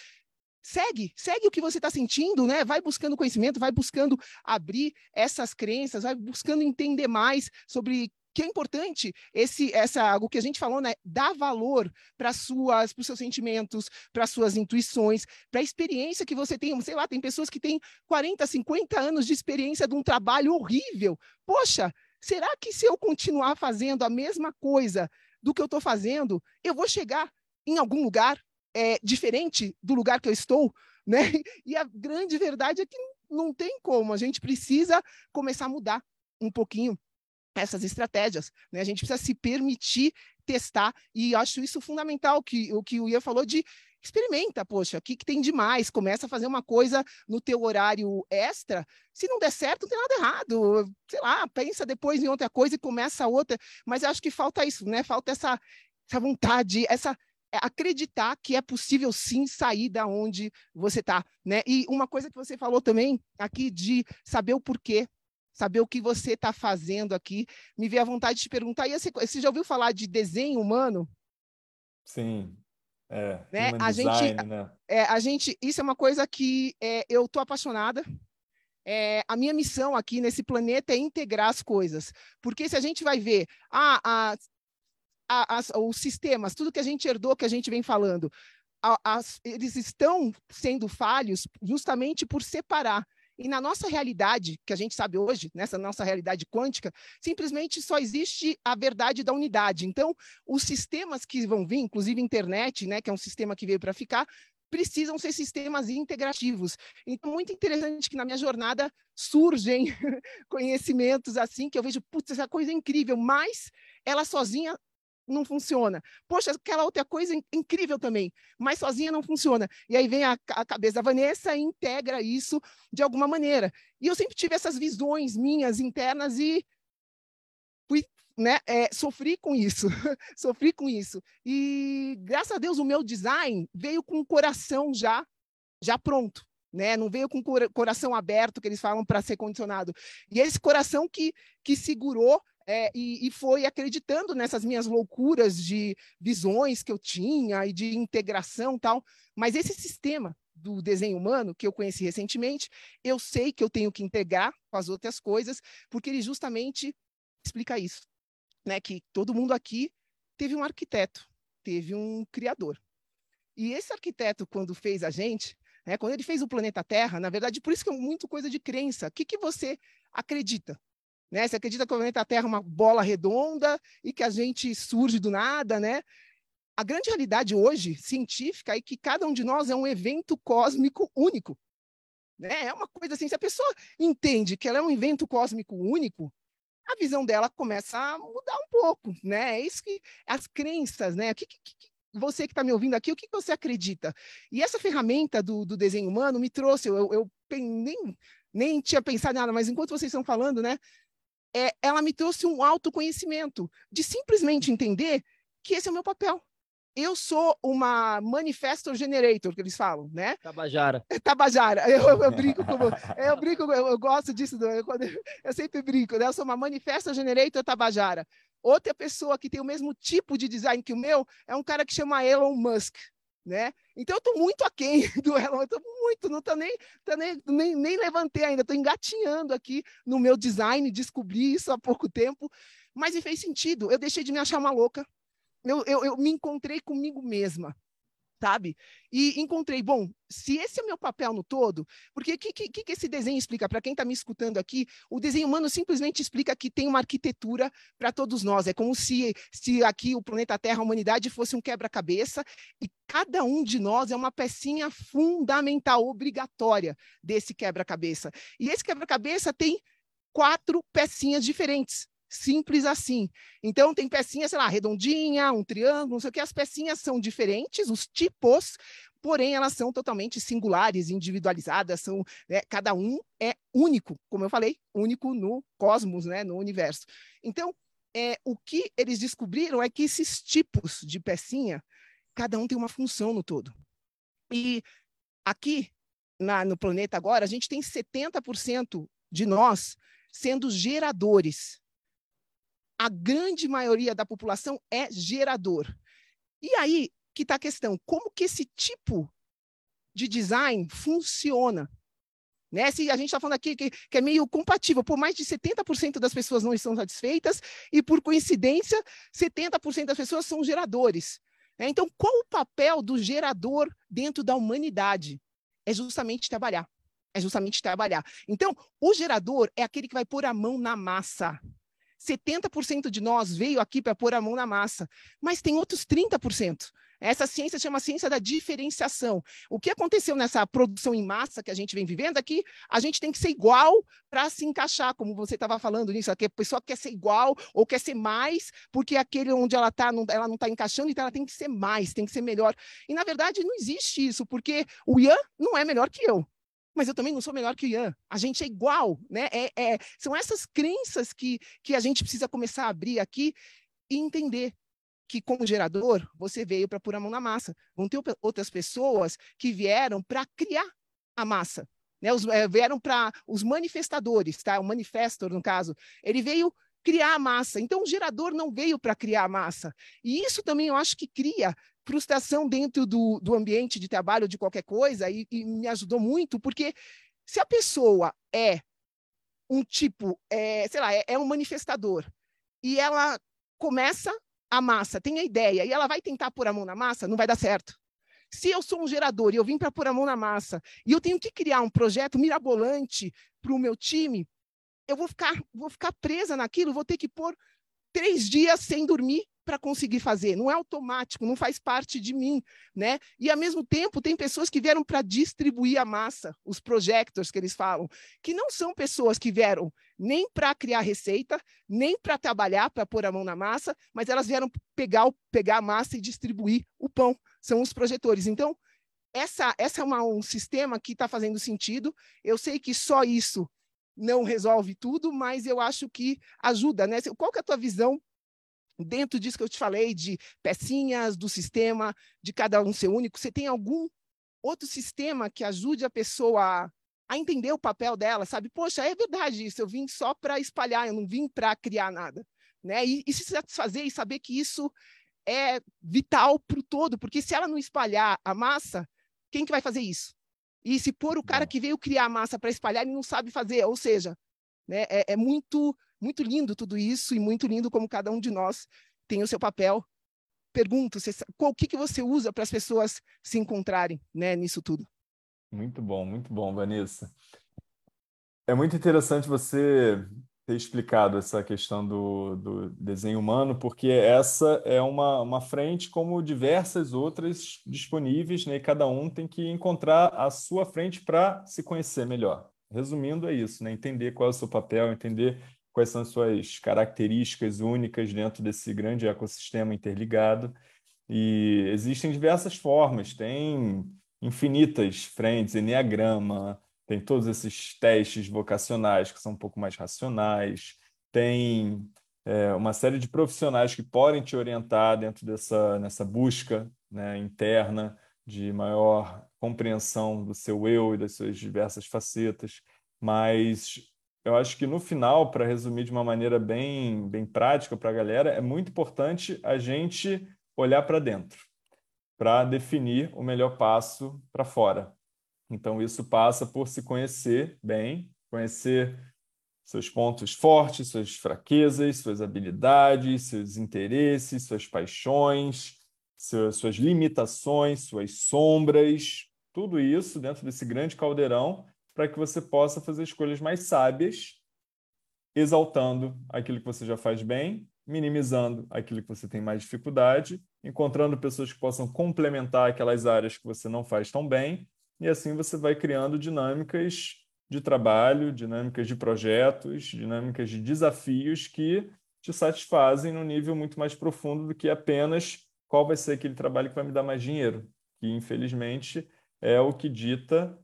segue, segue o que você está sentindo, né? Vai buscando conhecimento, vai buscando abrir essas crenças, vai buscando entender mais sobre que é importante esse essa o que a gente falou, né, dar valor para suas para os seus sentimentos, para suas intuições, para a experiência que você tem, sei lá, tem pessoas que têm 40, 50 anos de experiência de um trabalho horrível. Poxa, será que se eu continuar fazendo a mesma coisa do que eu estou fazendo, eu vou chegar em algum lugar é, diferente do lugar que eu estou, né? E a grande verdade é que não tem como. A gente precisa começar a mudar um pouquinho essas estratégias. Né? A gente precisa se permitir testar, e acho isso fundamental, que, o que o Ian falou de experimenta, poxa, o que, que tem de mais? Começa a fazer uma coisa no teu horário extra, se não der certo, não tem nada errado, sei lá, pensa depois em outra coisa e começa outra, mas acho que falta isso, né? Falta essa, essa vontade, essa é, acreditar que é possível sim sair da onde você está, né? E uma coisa que você falou também aqui de saber o porquê, saber o que você está fazendo aqui. Me veio a vontade de perguntar, e você, você já ouviu falar de desenho humano? Sim. É, né? a design, gente, né? É, a gente, isso é uma coisa que é, eu estou apaixonada. É, a minha missão aqui nesse planeta é integrar as coisas, porque se a gente vai ver ah, a, a, as, os sistemas, tudo que a gente herdou, que a gente vem falando, eles estão sendo falhos justamente por separar e na nossa realidade, que a gente sabe hoje, nessa nossa realidade quântica, simplesmente só existe a verdade da unidade. Então, os sistemas que vão vir, inclusive a internet, né, que é um sistema que veio para ficar, precisam ser sistemas integrativos. Então, muito interessante que na minha jornada surgem conhecimentos assim que eu vejo, putz, essa coisa é incrível, mas ela sozinha não funciona. Poxa, aquela outra coisa incrível também, mas sozinha não funciona. E aí vem a, a, cabeça da Vanessa e integra isso de alguma maneira. E eu sempre tive essas visões minhas internas e fui, né, é, sofri com isso, sofri com isso. E graças a Deus o meu design veio com o coração já, já pronto. Né? Não veio com o coração aberto que eles falam para ser condicionado. E esse coração que, que segurou é, e, e, foi acreditando nessas minhas loucuras de visões que eu tinha e de integração tal. Mas esse sistema do desenho humano que eu conheci recentemente, eu sei que eu tenho que integrar com as outras coisas, porque ele justamente explica isso, né? Que todo mundo aqui teve um arquiteto, teve um criador. E esse arquiteto, quando fez a gente, né, quando ele fez o planeta Terra, na verdade, por isso que é muito coisa de crença. O que, que você acredita? Né? Você acredita que o planeta Terra é uma bola redonda e que a gente surge do nada, né? A grande realidade hoje, científica, é que cada um de nós é um evento cósmico único. Né? É uma coisa assim, se a pessoa entende que ela é um evento cósmico único, a visão dela começa a mudar um pouco, né? É isso que as crenças, né? O que, que, que você que está me ouvindo aqui, o que você acredita? E essa ferramenta do, do desenho humano me trouxe, eu, eu, eu nem, nem tinha pensado nada, mas enquanto vocês estão falando, né? É, ela me trouxe um autoconhecimento de simplesmente entender que esse é o meu papel. Eu sou uma manifesto generator, que eles falam, né? Tabajara. Tabajara. Eu, eu, eu brinco com eu brinco, eu, eu gosto disso, eu, eu, sempre brinco, né? Eu sou uma manifesto generator Tabajara. Outra pessoa que tem o mesmo tipo de design que o meu é um cara que chama Elon Musk né? Então eu estou muito aquém do Elon, eu estou muito, não estou nem, tô nem, nem, nem levantei ainda, estou engatinhando aqui no meu design, descobri isso há pouco tempo, mas me fez sentido, eu deixei de me achar uma louca, eu, eu, eu me encontrei comigo mesma, sabe? E encontrei, bom, se esse é o meu papel no todo, porque o que, que, que esse desenho explica? Para quem está me escutando aqui, o desenho humano simplesmente explica que tem uma arquitetura para todos nós. É como se, se aqui o planeta Terra, a humanidade, fosse um quebra-cabeça e cada um de nós é uma pecinha fundamental, obrigatória desse quebra-cabeça. E esse quebra-cabeça tem quatro pecinhas diferentes. Simples assim. Então, tem pecinha, sei lá, redondinha, um triângulo, não sei o que. As pecinhas são diferentes, os tipos, porém, elas são totalmente singulares, individualizadas, são, né, cada um é único, como eu falei, único no cosmos, né, no universo. Então, é, o que eles descobriram é que esses tipos de pecinha, cada um tem uma função no todo. E aqui, na, no planeta agora, a gente tem 70% de nós sendo geradores a grande maioria da população é gerador. E aí que está a questão, como que esse tipo de design funciona? Né? Se a gente está falando aqui que, que, é meio compatível, por mais de 70% das pessoas não estão satisfeitas, e por coincidência, 70% das pessoas são geradores. Né? Então, qual o papel do gerador dentro da humanidade? É justamente trabalhar. É justamente trabalhar. Então, o gerador é aquele que vai pôr a mão na massa. 70% de nós veio aqui para pôr a mão na massa, mas tem outros 30%. Essa ciência chama ciência da diferenciação. O que aconteceu nessa produção em massa que a gente vem vivendo aqui, a gente tem que ser igual para se encaixar, como você estava falando nisso, que a pessoa quer ser igual ou quer ser mais, porque aquele onde ela está, ela não está encaixando, então ela tem que ser mais, tem que ser melhor. E, na verdade, não existe isso, porque o Ian não é melhor que eu mas eu também não sou melhor que o Ian. A gente é igual, né? É, é, são essas crenças que, que a gente precisa começar a abrir aqui e entender que, como gerador, você veio para pôr a mão na massa. Vão ter outras pessoas que vieram para criar a massa. Né? Os, é, vieram para os manifestadores, tá? o manifestor, no caso. Ele veio criar a massa. Então, o gerador não veio para criar a massa. E isso também eu acho que cria frustração dentro do, do ambiente de trabalho de qualquer coisa e, e me ajudou muito, porque se a pessoa é um tipo, é, sei lá, é, é um manifestador e ela começa a massa, tem a ideia e ela vai tentar pôr a mão na massa, não vai dar certo. Se eu sou um gerador e eu vim para pôr a mão na massa e eu tenho que criar um projeto mirabolante para o meu time, eu vou ficar, vou ficar presa naquilo, vou ter que pôr três dias sem dormir para conseguir fazer, não é automático, não faz parte de mim, né? E ao mesmo tempo tem pessoas que vieram para distribuir a massa, os projectors que eles falam, que não são pessoas que vieram nem para criar receita, nem para trabalhar, para pôr a mão na massa, mas elas vieram pegar, pegar a massa e distribuir o pão. São os projetores. Então, essa, essa é uma, um sistema que está fazendo sentido. Eu sei que só isso não resolve tudo, mas eu acho que ajuda, né? Qual que é a tua visão dentro disso que eu te falei, de pecinhas, do sistema, de cada um ser único? Você tem algum outro sistema que ajude a pessoa a entender o papel dela, sabe? Poxa, é verdade isso, eu vim só para espalhar, eu não vim para criar nada. Né? E, e se satisfazer e saber que isso é vital para o todo, porque se ela não espalhar a massa, quem que vai fazer isso? E se pôr o cara que veio criar a massa para espalhar, ele não sabe fazer, ou seja, né, é, é, muito, muito lindo tudo isso e muito lindo como cada um de nós tem o seu papel. Pergunto, você, qual, o que, que você usa para as pessoas se encontrarem né, nisso tudo? Muito bom, muito bom, Vanessa. É muito interessante você ter explicado essa questão do, do desenho humano, porque essa é uma, uma frente como diversas outras disponíveis, né? e cada um tem que encontrar a sua frente para se conhecer melhor. Resumindo, é isso, né? entender qual é o seu papel, entender quais são as suas características únicas dentro desse grande ecossistema interligado. E existem diversas formas, tem infinitas frentes, enneagrama, tem todos esses testes vocacionais que são um pouco mais racionais, tem é, uma série de profissionais que podem te orientar dentro dessa nessa busca né, interna de maior compreensão do seu eu e das suas diversas facetas, mas eu acho que no final, para resumir de uma maneira bem, bem prática para a galera, é muito importante a gente olhar para dentro, para definir o melhor passo para fora. Então, isso passa por se conhecer bem, conhecer seus pontos fortes, suas fraquezas, suas habilidades, seus interesses, suas paixões, suas limitações, suas sombras, tudo isso dentro desse grande caldeirão para que você possa fazer escolhas mais sábias, exaltando aquilo que você já faz bem, minimizando aquilo que você tem mais dificuldade, encontrando pessoas que possam complementar aquelas áreas que você não faz tão bem e assim você vai criando dinâmicas de trabalho, dinâmicas de projetos, dinâmicas de desafios que te satisfazem num nível muito mais profundo do que apenas qual vai ser aquele trabalho que vai me dar mais dinheiro, que infelizmente é o que dita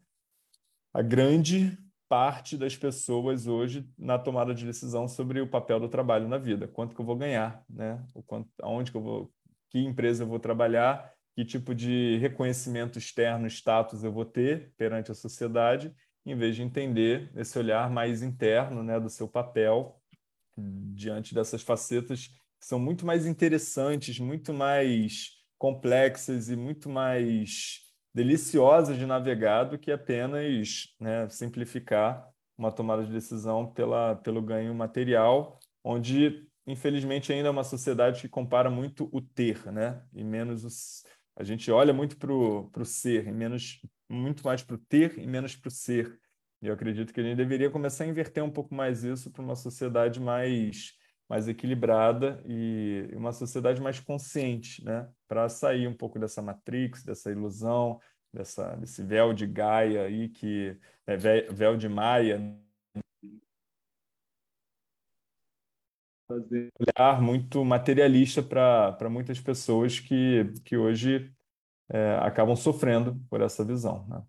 a grande parte das pessoas hoje na tomada de decisão sobre o papel do trabalho na vida, quanto que eu vou ganhar, né? O quanto, aonde que eu vou, que empresa eu vou trabalhar que tipo de reconhecimento externo, status eu vou ter perante a sociedade, em vez de entender esse olhar mais interno né, do seu papel diante dessas facetas que são muito mais interessantes, muito mais complexas e muito mais deliciosas de navegar do que apenas né, simplificar uma tomada de decisão pela, pelo ganho material, onde infelizmente ainda é uma sociedade que compara muito o ter, né, e menos os, a gente olha muito para o ser, e menos, muito mais para o ter e menos para o ser. E eu acredito que a gente deveria começar a inverter um pouco mais isso para uma sociedade mais, mais equilibrada e uma sociedade mais consciente, né? Para sair um pouco dessa matrix, dessa ilusão, dessa, desse véu de Gaia aí, que é véu de Maia, fazer olhar muito materialista para muitas pessoas que, que hoje é, acabam sofrendo por essa visão. Né?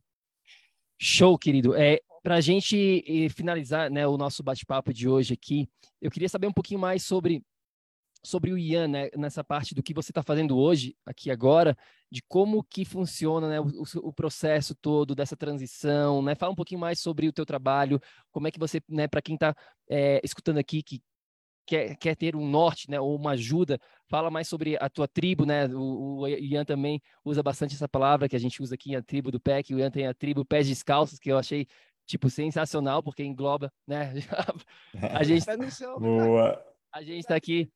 Show, querido. É, para a gente finalizar né, o nosso bate-papo de hoje aqui, eu queria saber um pouquinho mais sobre, sobre o Ian, né, nessa parte do que você está fazendo hoje, aqui agora, de como que funciona né, o, o, processo todo dessa transição, né? Fala um pouquinho mais sobre o teu trabalho, como é que você, né, para quem está é, escutando aqui, que quer, quer ter um norte, né, ou uma ajuda, fala mais sobre a tua tribo, né? O, o Ian também usa bastante essa palavra que a gente usa aqui, a tribo do PEC. O Ian tem a tribo Pés Descalços, que eu achei tipo sensacional, porque engloba, né? a gente Boa. A gente está aqui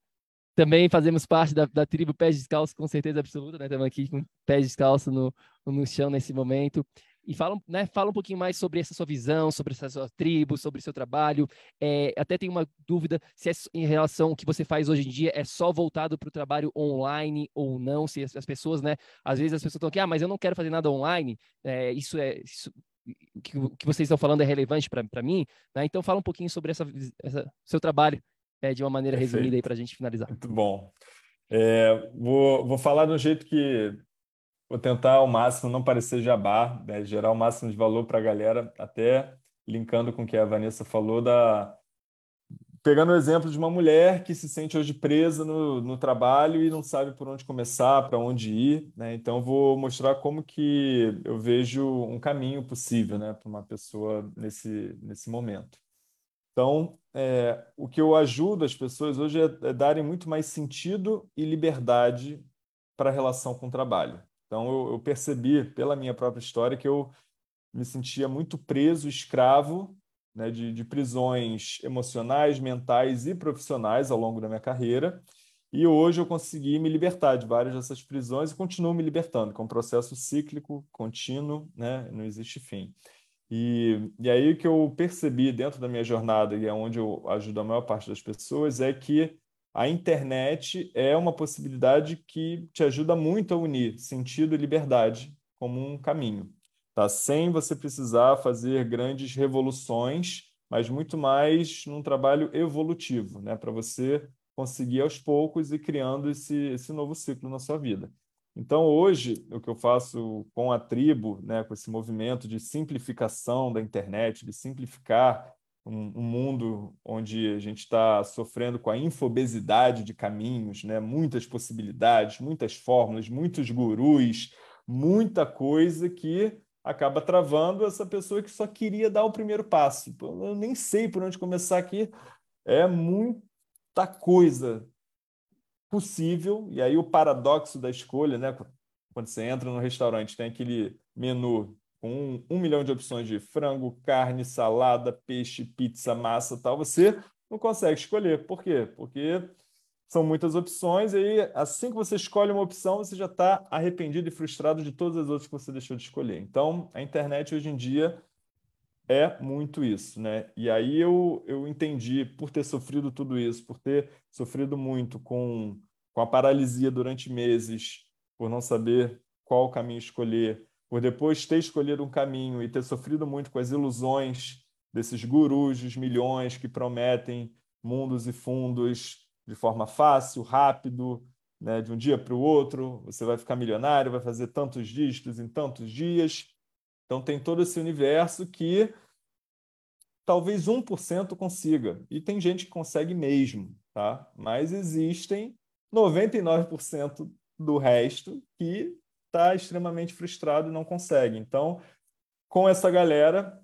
também fazemos parte da, da tribo Pés Descalços, com certeza absoluta, né? Estamos aqui com pés descalços no, no chão nesse momento. E fala, né, fala um pouquinho mais sobre essa sua visão, sobre essa sua tribo, sobre o seu trabalho. É, até tem uma dúvida se é em relação ao que você faz hoje em dia é só voltado para o trabalho online ou não, se as, as, pessoas, né? Às vezes as pessoas estão aqui, ah, mas eu não quero fazer nada online. É, isso é isso, que, o que vocês estão falando é relevante para mim, né? Então fala um pouquinho sobre essa, essa seu trabalho é, de uma maneira Perfeito. resumida aí para a gente finalizar. Muito bom. É, vou, vou falar um jeito que Vou tentar ao máximo não parecer jabá, né? gerar o máximo de valor para a galera, até linkando com o que a Vanessa falou da pegando o exemplo de uma mulher que se sente hoje presa no, no trabalho e não sabe por onde começar, para onde ir, né? Então vou mostrar como que eu vejo um caminho possível, né, para uma pessoa nesse nesse momento. Então, é, o que eu ajudo as pessoas hoje é, é darem muito mais sentido e liberdade para a relação com o trabalho. Então, eu, eu percebi, pela minha própria história, que eu me sentia muito preso, escravo né, de, de, prisões emocionais, mentais e profissionais ao longo da minha carreira. E hoje eu consegui me libertar de várias dessas prisões e continuo me libertando, que é um processo cíclico, contínuo, né, não existe fim. E, e aí o que eu percebi dentro da minha jornada, e é onde eu ajudo a maior parte das pessoas, é que a internet é uma possibilidade que te ajuda muito a unir sentido e liberdade como um caminho, tá? Sem você precisar fazer grandes revoluções, mas muito mais num trabalho evolutivo, né? Para você conseguir aos poucos ir criando esse, esse novo ciclo na sua vida. Então, hoje, o que eu faço com a tribo, né, com esse movimento de simplificação da internet, de simplificar um, um mundo onde a gente está sofrendo com a infobesidade de caminhos, né? muitas possibilidades, muitas fórmulas, muitos gurus, muita coisa que acaba travando essa pessoa que só queria dar o primeiro passo. Eu nem sei por onde começar aqui. É muita coisa possível. E aí o paradoxo da escolha, né? Quando você entra no restaurante, tem aquele menu com um, milhão de opções de frango, carne, salada, peixe, pizza, massa tal, você não consegue escolher. Por quê? Porque são muitas opções, e aí, assim que você escolhe uma opção, você já está arrependido e frustrado de todas as outras que você deixou de escolher. Então, a internet hoje em dia é muito isso, né? E aí eu, eu entendi, por ter sofrido tudo isso, por ter sofrido muito com, com a paralisia durante meses, por não saber qual caminho escolher, por depois ter escolhido um caminho e ter sofrido muito com as ilusões desses gurus dos milhões que prometem mundos e fundos de forma fácil, rápido, né, de um dia para o outro, você vai ficar milionário, vai fazer tantos dígitos em tantos dias. Então tem todo esse universo que talvez 1% consiga. E tem gente que consegue mesmo, tá? Mas existem 99% do resto que está extremamente frustrado e não consegue. Então, com essa galera,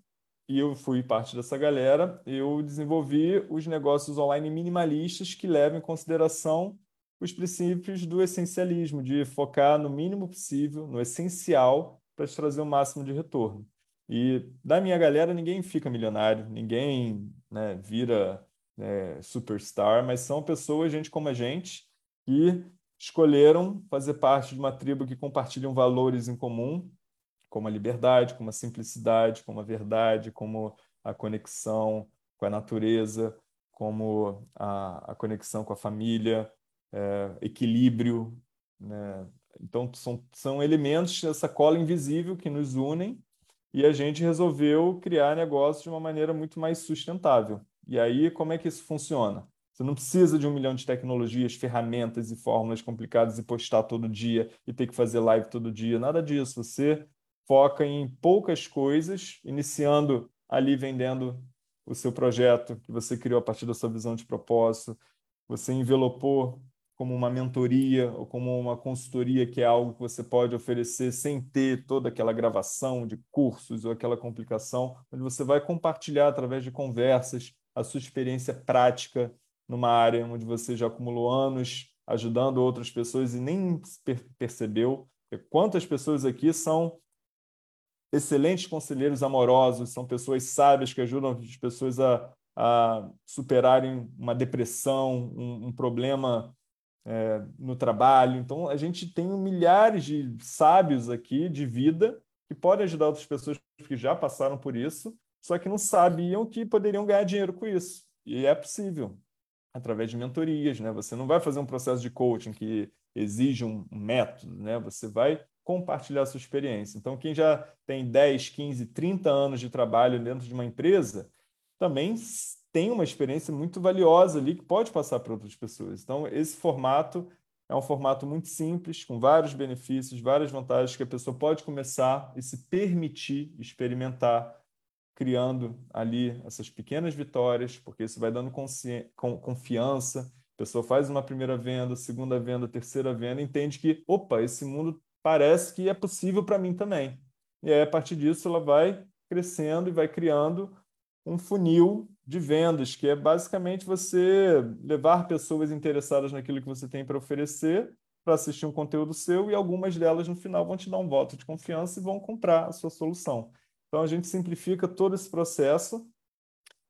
e eu fui parte dessa galera, eu desenvolvi os negócios online minimalistas que levam em consideração os princípios do essencialismo, de focar no mínimo possível, no essencial, para te trazer o máximo de retorno. E da minha galera, ninguém fica milionário, ninguém né, vira né, superstar, mas são pessoas, gente como a gente, que escolheram fazer parte de uma tribo que compartilham valores em comum, como a liberdade, como a simplicidade, como a verdade, como a conexão com a natureza, como a, a conexão com a família, é, equilíbrio. Né? Então, são, são elementos dessa cola invisível que nos unem e a gente resolveu criar negócios de uma maneira muito mais sustentável. E aí, como é que isso funciona? Você não precisa de um milhão de tecnologias, ferramentas e fórmulas complicadas e postar todo dia e ter que fazer live todo dia. Nada disso. Você foca em poucas coisas, iniciando ali vendendo o seu projeto que você criou a partir da sua visão de propósito. Você envelopou como uma mentoria ou como uma consultoria, que é algo que você pode oferecer sem ter toda aquela gravação de cursos ou aquela complicação, onde você vai compartilhar através de conversas a sua experiência prática numa área onde você já acumulou anos ajudando outras pessoas e nem percebeu. Quantas pessoas aqui são excelentes conselheiros amorosos, são pessoas sábias que ajudam as pessoas a, a superarem uma depressão, um, um problema é, no trabalho. Então, a gente tem milhares de sábios aqui de vida que pode ajudar outras pessoas que já passaram por isso, só que não sabiam que poderiam ganhar dinheiro com isso. E é possível, através de mentorias, né? Você não vai fazer um processo de coaching que exige um método, né? Você vai compartilhar a sua experiência. Então, quem já tem 10, 15, 30 anos de trabalho dentro de uma empresa, também tem uma experiência muito valiosa ali que pode passar para outras pessoas. Então, esse formato é um formato muito simples, com vários benefícios, várias vantagens que a pessoa pode começar e se permitir experimentar, criando ali essas pequenas vitórias, porque isso vai dando confiança. A pessoa faz uma primeira venda, segunda venda, terceira venda, entende que, opa, esse mundo parece que é possível para mim também. E aí, a partir disso, ela vai crescendo e vai criando um funil de vendas, que é basicamente você levar pessoas interessadas naquilo que você tem para oferecer para assistir um conteúdo seu e algumas delas no final vão te dar um voto de confiança e vão comprar a sua solução. Então a gente simplifica todo esse processo,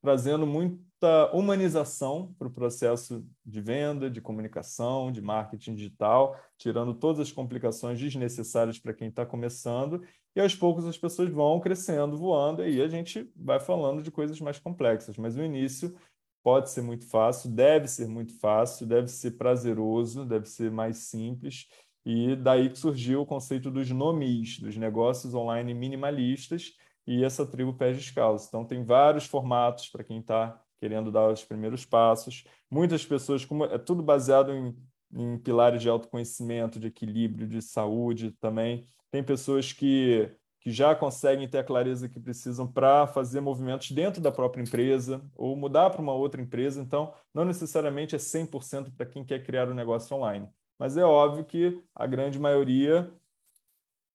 trazendo muita humanização para o processo de venda, de comunicação, de marketing digital, tirando todas as complicações desnecessárias para quem está começando e aos poucos as pessoas vão crescendo, voando, e aí a gente vai falando de coisas mais complexas. Mas o início pode ser muito fácil, deve ser muito fácil, deve ser prazeroso, deve ser mais simples. E daí que surgiu o conceito dos nomis, dos negócios online minimalistas, e essa tribo pés descalços. Então, tem vários formatos para quem está querendo dar os primeiros passos. Muitas pessoas, como é tudo baseado em, em pilares de autoconhecimento, de equilíbrio, de saúde também. Tem pessoas que, que já conseguem ter a clareza que precisam para fazer movimentos dentro da própria empresa ou mudar para uma outra empresa. Então, não necessariamente é 100% para quem quer criar um negócio online. Mas é óbvio que a grande maioria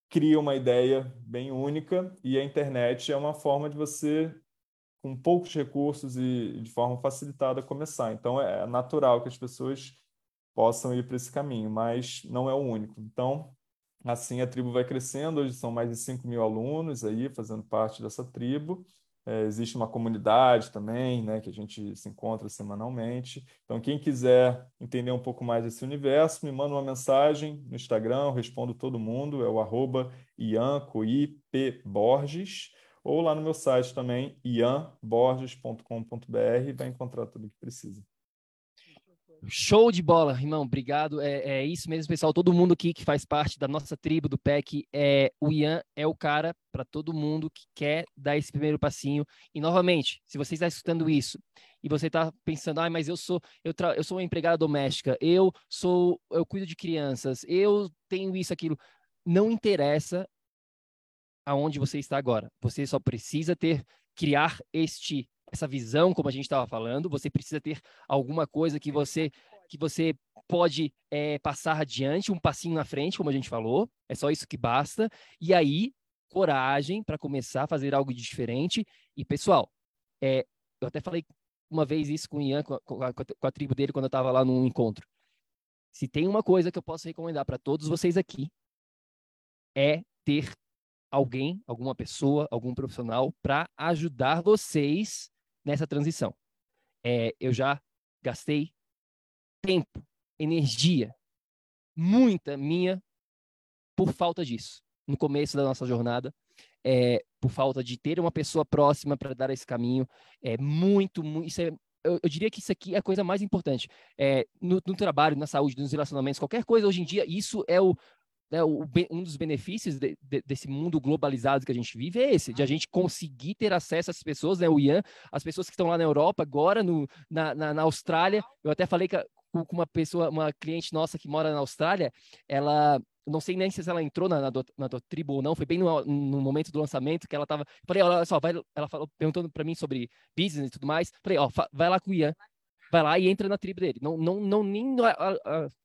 cria uma ideia bem única e a internet é uma forma de você, com poucos recursos e de forma facilitada, começar. Então, é natural que as pessoas possam ir para esse caminho, mas não é o único. Então, Assim, a tribo vai crescendo. Hoje são mais de 5 mil alunos aí fazendo parte dessa tribo. É, existe uma comunidade também, né, que a gente se encontra semanalmente. Então, quem quiser entender um pouco mais desse universo, me manda uma mensagem no Instagram, eu respondo todo mundo, é o arroba iancoipborges, ou lá no meu site também, ianborges.com.br, vai encontrar tudo o que precisa. Show de bola, irmão. Obrigado. É, é, isso mesmo, pessoal. Todo mundo aqui que faz parte da nossa tribo do PEC, é, o Ian é o cara para todo mundo que quer dar esse primeiro passinho. E novamente, se você está escutando isso e você está pensando, ah, mas eu sou eu, eu sou uma empregada doméstica, eu sou eu cuido de crianças, eu tenho isso aquilo, não interessa aonde você está agora. Você só precisa ter criar este essa visão, como a gente estava falando, você precisa ter alguma coisa que você que você pode é, passar adiante, um passinho na frente, como a gente falou, é só isso que basta. E aí, coragem para começar a fazer algo de diferente. E, pessoal, é, eu até falei uma vez isso com o Ian, com a, com a, com a tribo dele, quando eu estava lá num encontro. Se tem uma coisa que eu posso recomendar para todos vocês aqui, é ter alguém, alguma pessoa, algum profissional para ajudar vocês nessa transição. É, eu já gastei tempo, energia, muita minha, por falta disso, no começo da nossa jornada, é, por falta de ter uma pessoa próxima para dar esse caminho. É muito, muito é, eu, eu, diria que isso aqui é a coisa mais importante. É, no, no, trabalho, na saúde, nos relacionamentos, qualquer coisa hoje em dia, isso é o, né, o, um dos benefícios de, de, desse mundo globalizado que a gente vive é esse, de a gente conseguir ter acesso às pessoas, né, o Ian, as pessoas que estão lá na Europa, agora no, na, na, na Austrália, eu até falei com uma pessoa, uma cliente nossa que mora na Austrália, ela não sei nem se ela entrou na, na, na tribo ou não, foi bem no, no, momento do lançamento que ela estava. Falei, olha só, vai, ela falou, perguntando para mim sobre business e tudo mais. Falei, ó, vai lá com o Ian, vai lá e entra na tribo dele. Não, não, não nem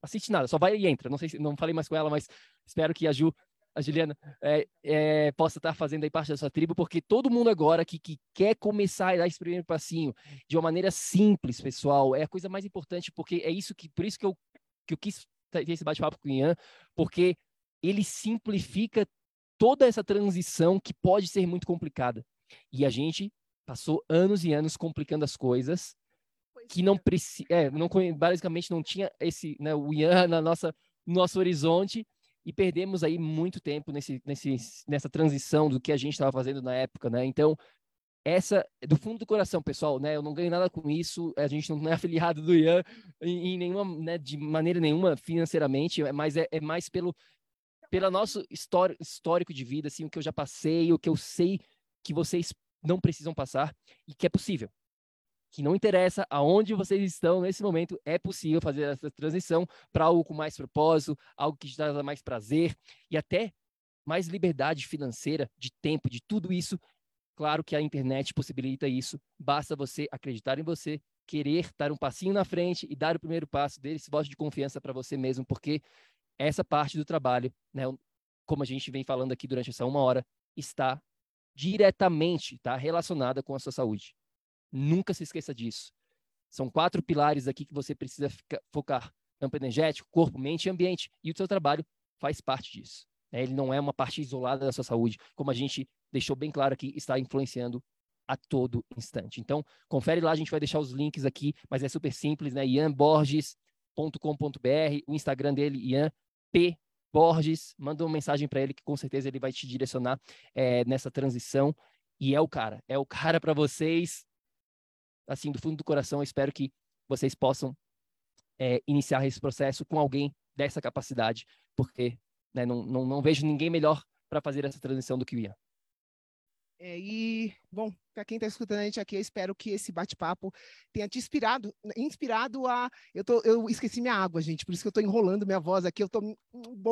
assiste nada, só vai e entra. Não sei se não falei mais com ela, mas espero que a Ju, a Juliana, é, é, possa estar fazendo aí parte da sua tribo, porque todo mundo agora que, que quer começar a dar esse primeiro passinho de uma maneira simples, pessoal, é a coisa mais importante, porque é isso que, por isso que eu, que eu quis ter esse bate-papo com o Ian, porque ele simplifica toda essa transição que pode ser muito complicada. E a gente passou anos e anos complicando as coisas que não precisa, é, não basicamente não tinha esse, né, o Ian na nossa nosso horizonte e perdemos aí muito tempo nesse, nesse, nessa transição do que a gente estava fazendo na época, né? Então, essa, do fundo do coração, pessoal, né? Eu não ganho nada com isso, a gente não é afiliado do Ian em, em nenhuma, né, de maneira nenhuma financeiramente, mas é, é mais pelo, pelo nosso histórico de vida, assim, o que eu já passei, o que eu sei que vocês não precisam passar e que é possível que não interessa aonde vocês estão nesse momento, é possível fazer essa transição para algo com mais propósito, algo que te dá mais prazer e até mais liberdade financeira, de tempo, de tudo isso. Claro que a internet possibilita isso. Basta você acreditar em você, querer dar um passinho na frente e dar o primeiro passo, desse esse voto de confiança para você mesmo, porque essa parte do trabalho, né, como a gente vem falando aqui durante essa uma hora, está diretamente tá, relacionada com a sua saúde. Nunca se esqueça disso. São quatro pilares aqui que você precisa ficar, focar: campo energético, corpo, mente e ambiente. E o seu trabalho faz parte disso. Né? Ele não é uma parte isolada da sua saúde, como a gente deixou bem claro aqui, está influenciando a todo instante. Então, confere lá, a gente vai deixar os links aqui, mas é super simples, né? ianborges.com.br, o Instagram dele, Ian P. Borges, manda uma mensagem para ele que com certeza ele vai te direcionar é, nessa transição. E é o cara, é o cara para vocês assim, do fundo do coração, espero que vocês possam é, iniciar esse processo com alguém dessa capacidade, porque né, não, não, não vejo ninguém melhor para fazer essa transição do que o Ian. É, e, bom, para quem está escutando a gente aqui, eu espero que esse bate-papo tenha te inspirado, inspirado a. Eu, tô, eu esqueci minha água, gente, por isso que eu estou enrolando minha voz aqui, eu estou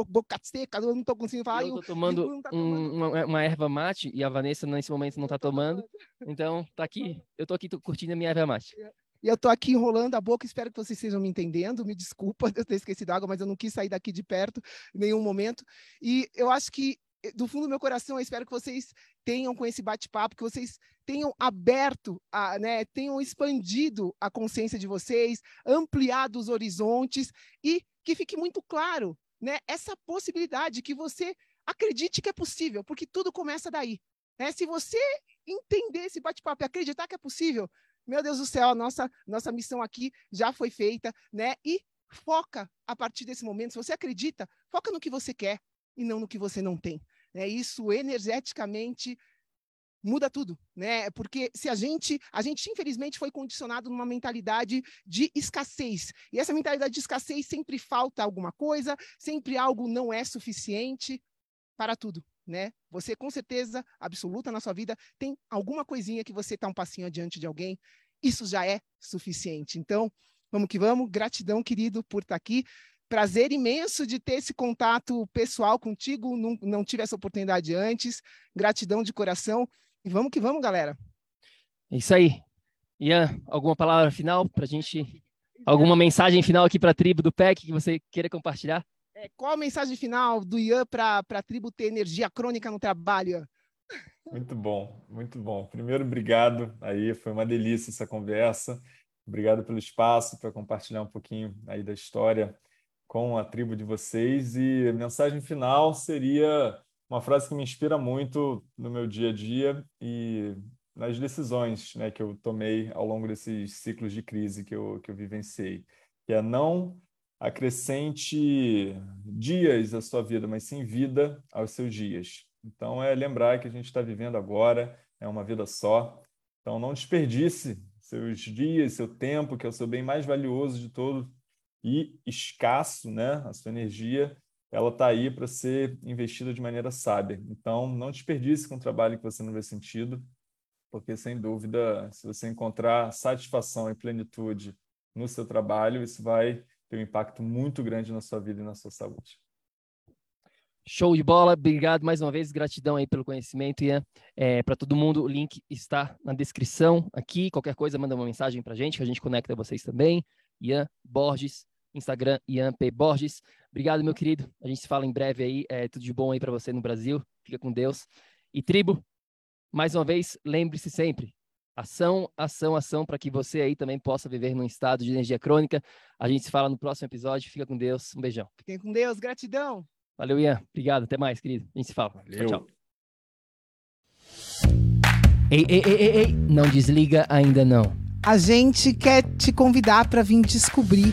boca seca, eu não estou conseguindo falar. Eu estou tomando, tá tomando. Um, uma, uma, erva mate e a Vanessa nesse momento não está tá tomando, então tá aqui, eu estou aqui tô curtindo a minha erva mate. E eu estou aqui enrolando a boca, espero que vocês estejam me entendendo. Me desculpa eu ter esquecido a água, mas eu não quis sair daqui de perto em nenhum momento. E eu acho que do fundo do meu coração, eu espero que vocês tenham com esse bate-papo, que vocês tenham aberto, a, né, tenham expandido a consciência de vocês, ampliado os horizontes e que fique muito claro, né, essa possibilidade que você acredite que é possível, porque tudo começa daí. Né? Se você entender esse bate-papo e acreditar que é possível, meu Deus do céu, a nossa, nossa missão aqui já foi feita, né? E foca a partir desse momento. Se você acredita, foca no que você quer e não no que você não tem. Né? Isso energeticamente muda tudo, né? Porque se a gente, a gente infelizmente foi condicionado numa mentalidade de escassez. E essa mentalidade de escassez sempre falta alguma coisa, sempre algo não é suficiente para tudo, né? Você com certeza absoluta na sua vida tem alguma coisinha que você está um passinho adiante de alguém. Isso já é suficiente. Então, vamos que vamos. Gratidão, querido, por estar tá aqui prazer imenso de ter esse contato pessoal contigo. Não, não tive essa oportunidade antes. Gratidão de coração. E vamos que vamos, galera. É isso aí. Ian, alguma palavra final para a gente? Alguma mensagem final aqui para a tribo do PEC que você queira compartilhar? É, qual a mensagem final do Ian para a tribo ter energia crônica no trabalho? Muito bom, muito bom. Primeiro, obrigado aí, foi uma delícia essa conversa. Obrigado pelo espaço para compartilhar um pouquinho aí da história com a tribo de vocês. E a mensagem final seria uma frase que me inspira muito no meu dia a dia e nas decisões né, que eu tomei ao longo desses ciclos de crise que eu, que eu vivenciei, que é não acrescente dias à sua vida, mas sim vida aos seus dias. Então, é lembrar que a gente está vivendo agora, é uma vida só. Então, não desperdice seus dias, seu tempo, que é o seu bem mais valioso de todo, e escasso, né? A sua energia, ela está aí para ser investida de maneira sábia. Então, não desperdice com um trabalho que você não vê sentido, porque sem dúvida, se você encontrar satisfação e plenitude no seu trabalho, isso vai ter um impacto muito grande na sua vida e na sua saúde. Show de bola, obrigado mais uma vez, gratidão aí pelo conhecimento, Ian. É, para todo mundo, o link está na descrição aqui. Qualquer coisa, manda uma mensagem para a gente, que a gente conecta vocês também. Ian Borges, Instagram, Ian P. Borges. Obrigado, meu querido. A gente se fala em breve aí. É, tudo de bom aí para você no Brasil. Fica com Deus. E tribo, mais uma vez, lembre-se sempre: ação, ação, ação, para que você aí também possa viver num estado de energia crônica. A gente se fala no próximo episódio. Fica com Deus. Um beijão. Fiquem com Deus. Gratidão. Valeu, Ian. Obrigado. Até mais, querido. A gente se fala. Valeu. Tchau, tchau. Ei, ei, ei, ei, ei, não desliga ainda não. A gente quer te convidar para vir descobrir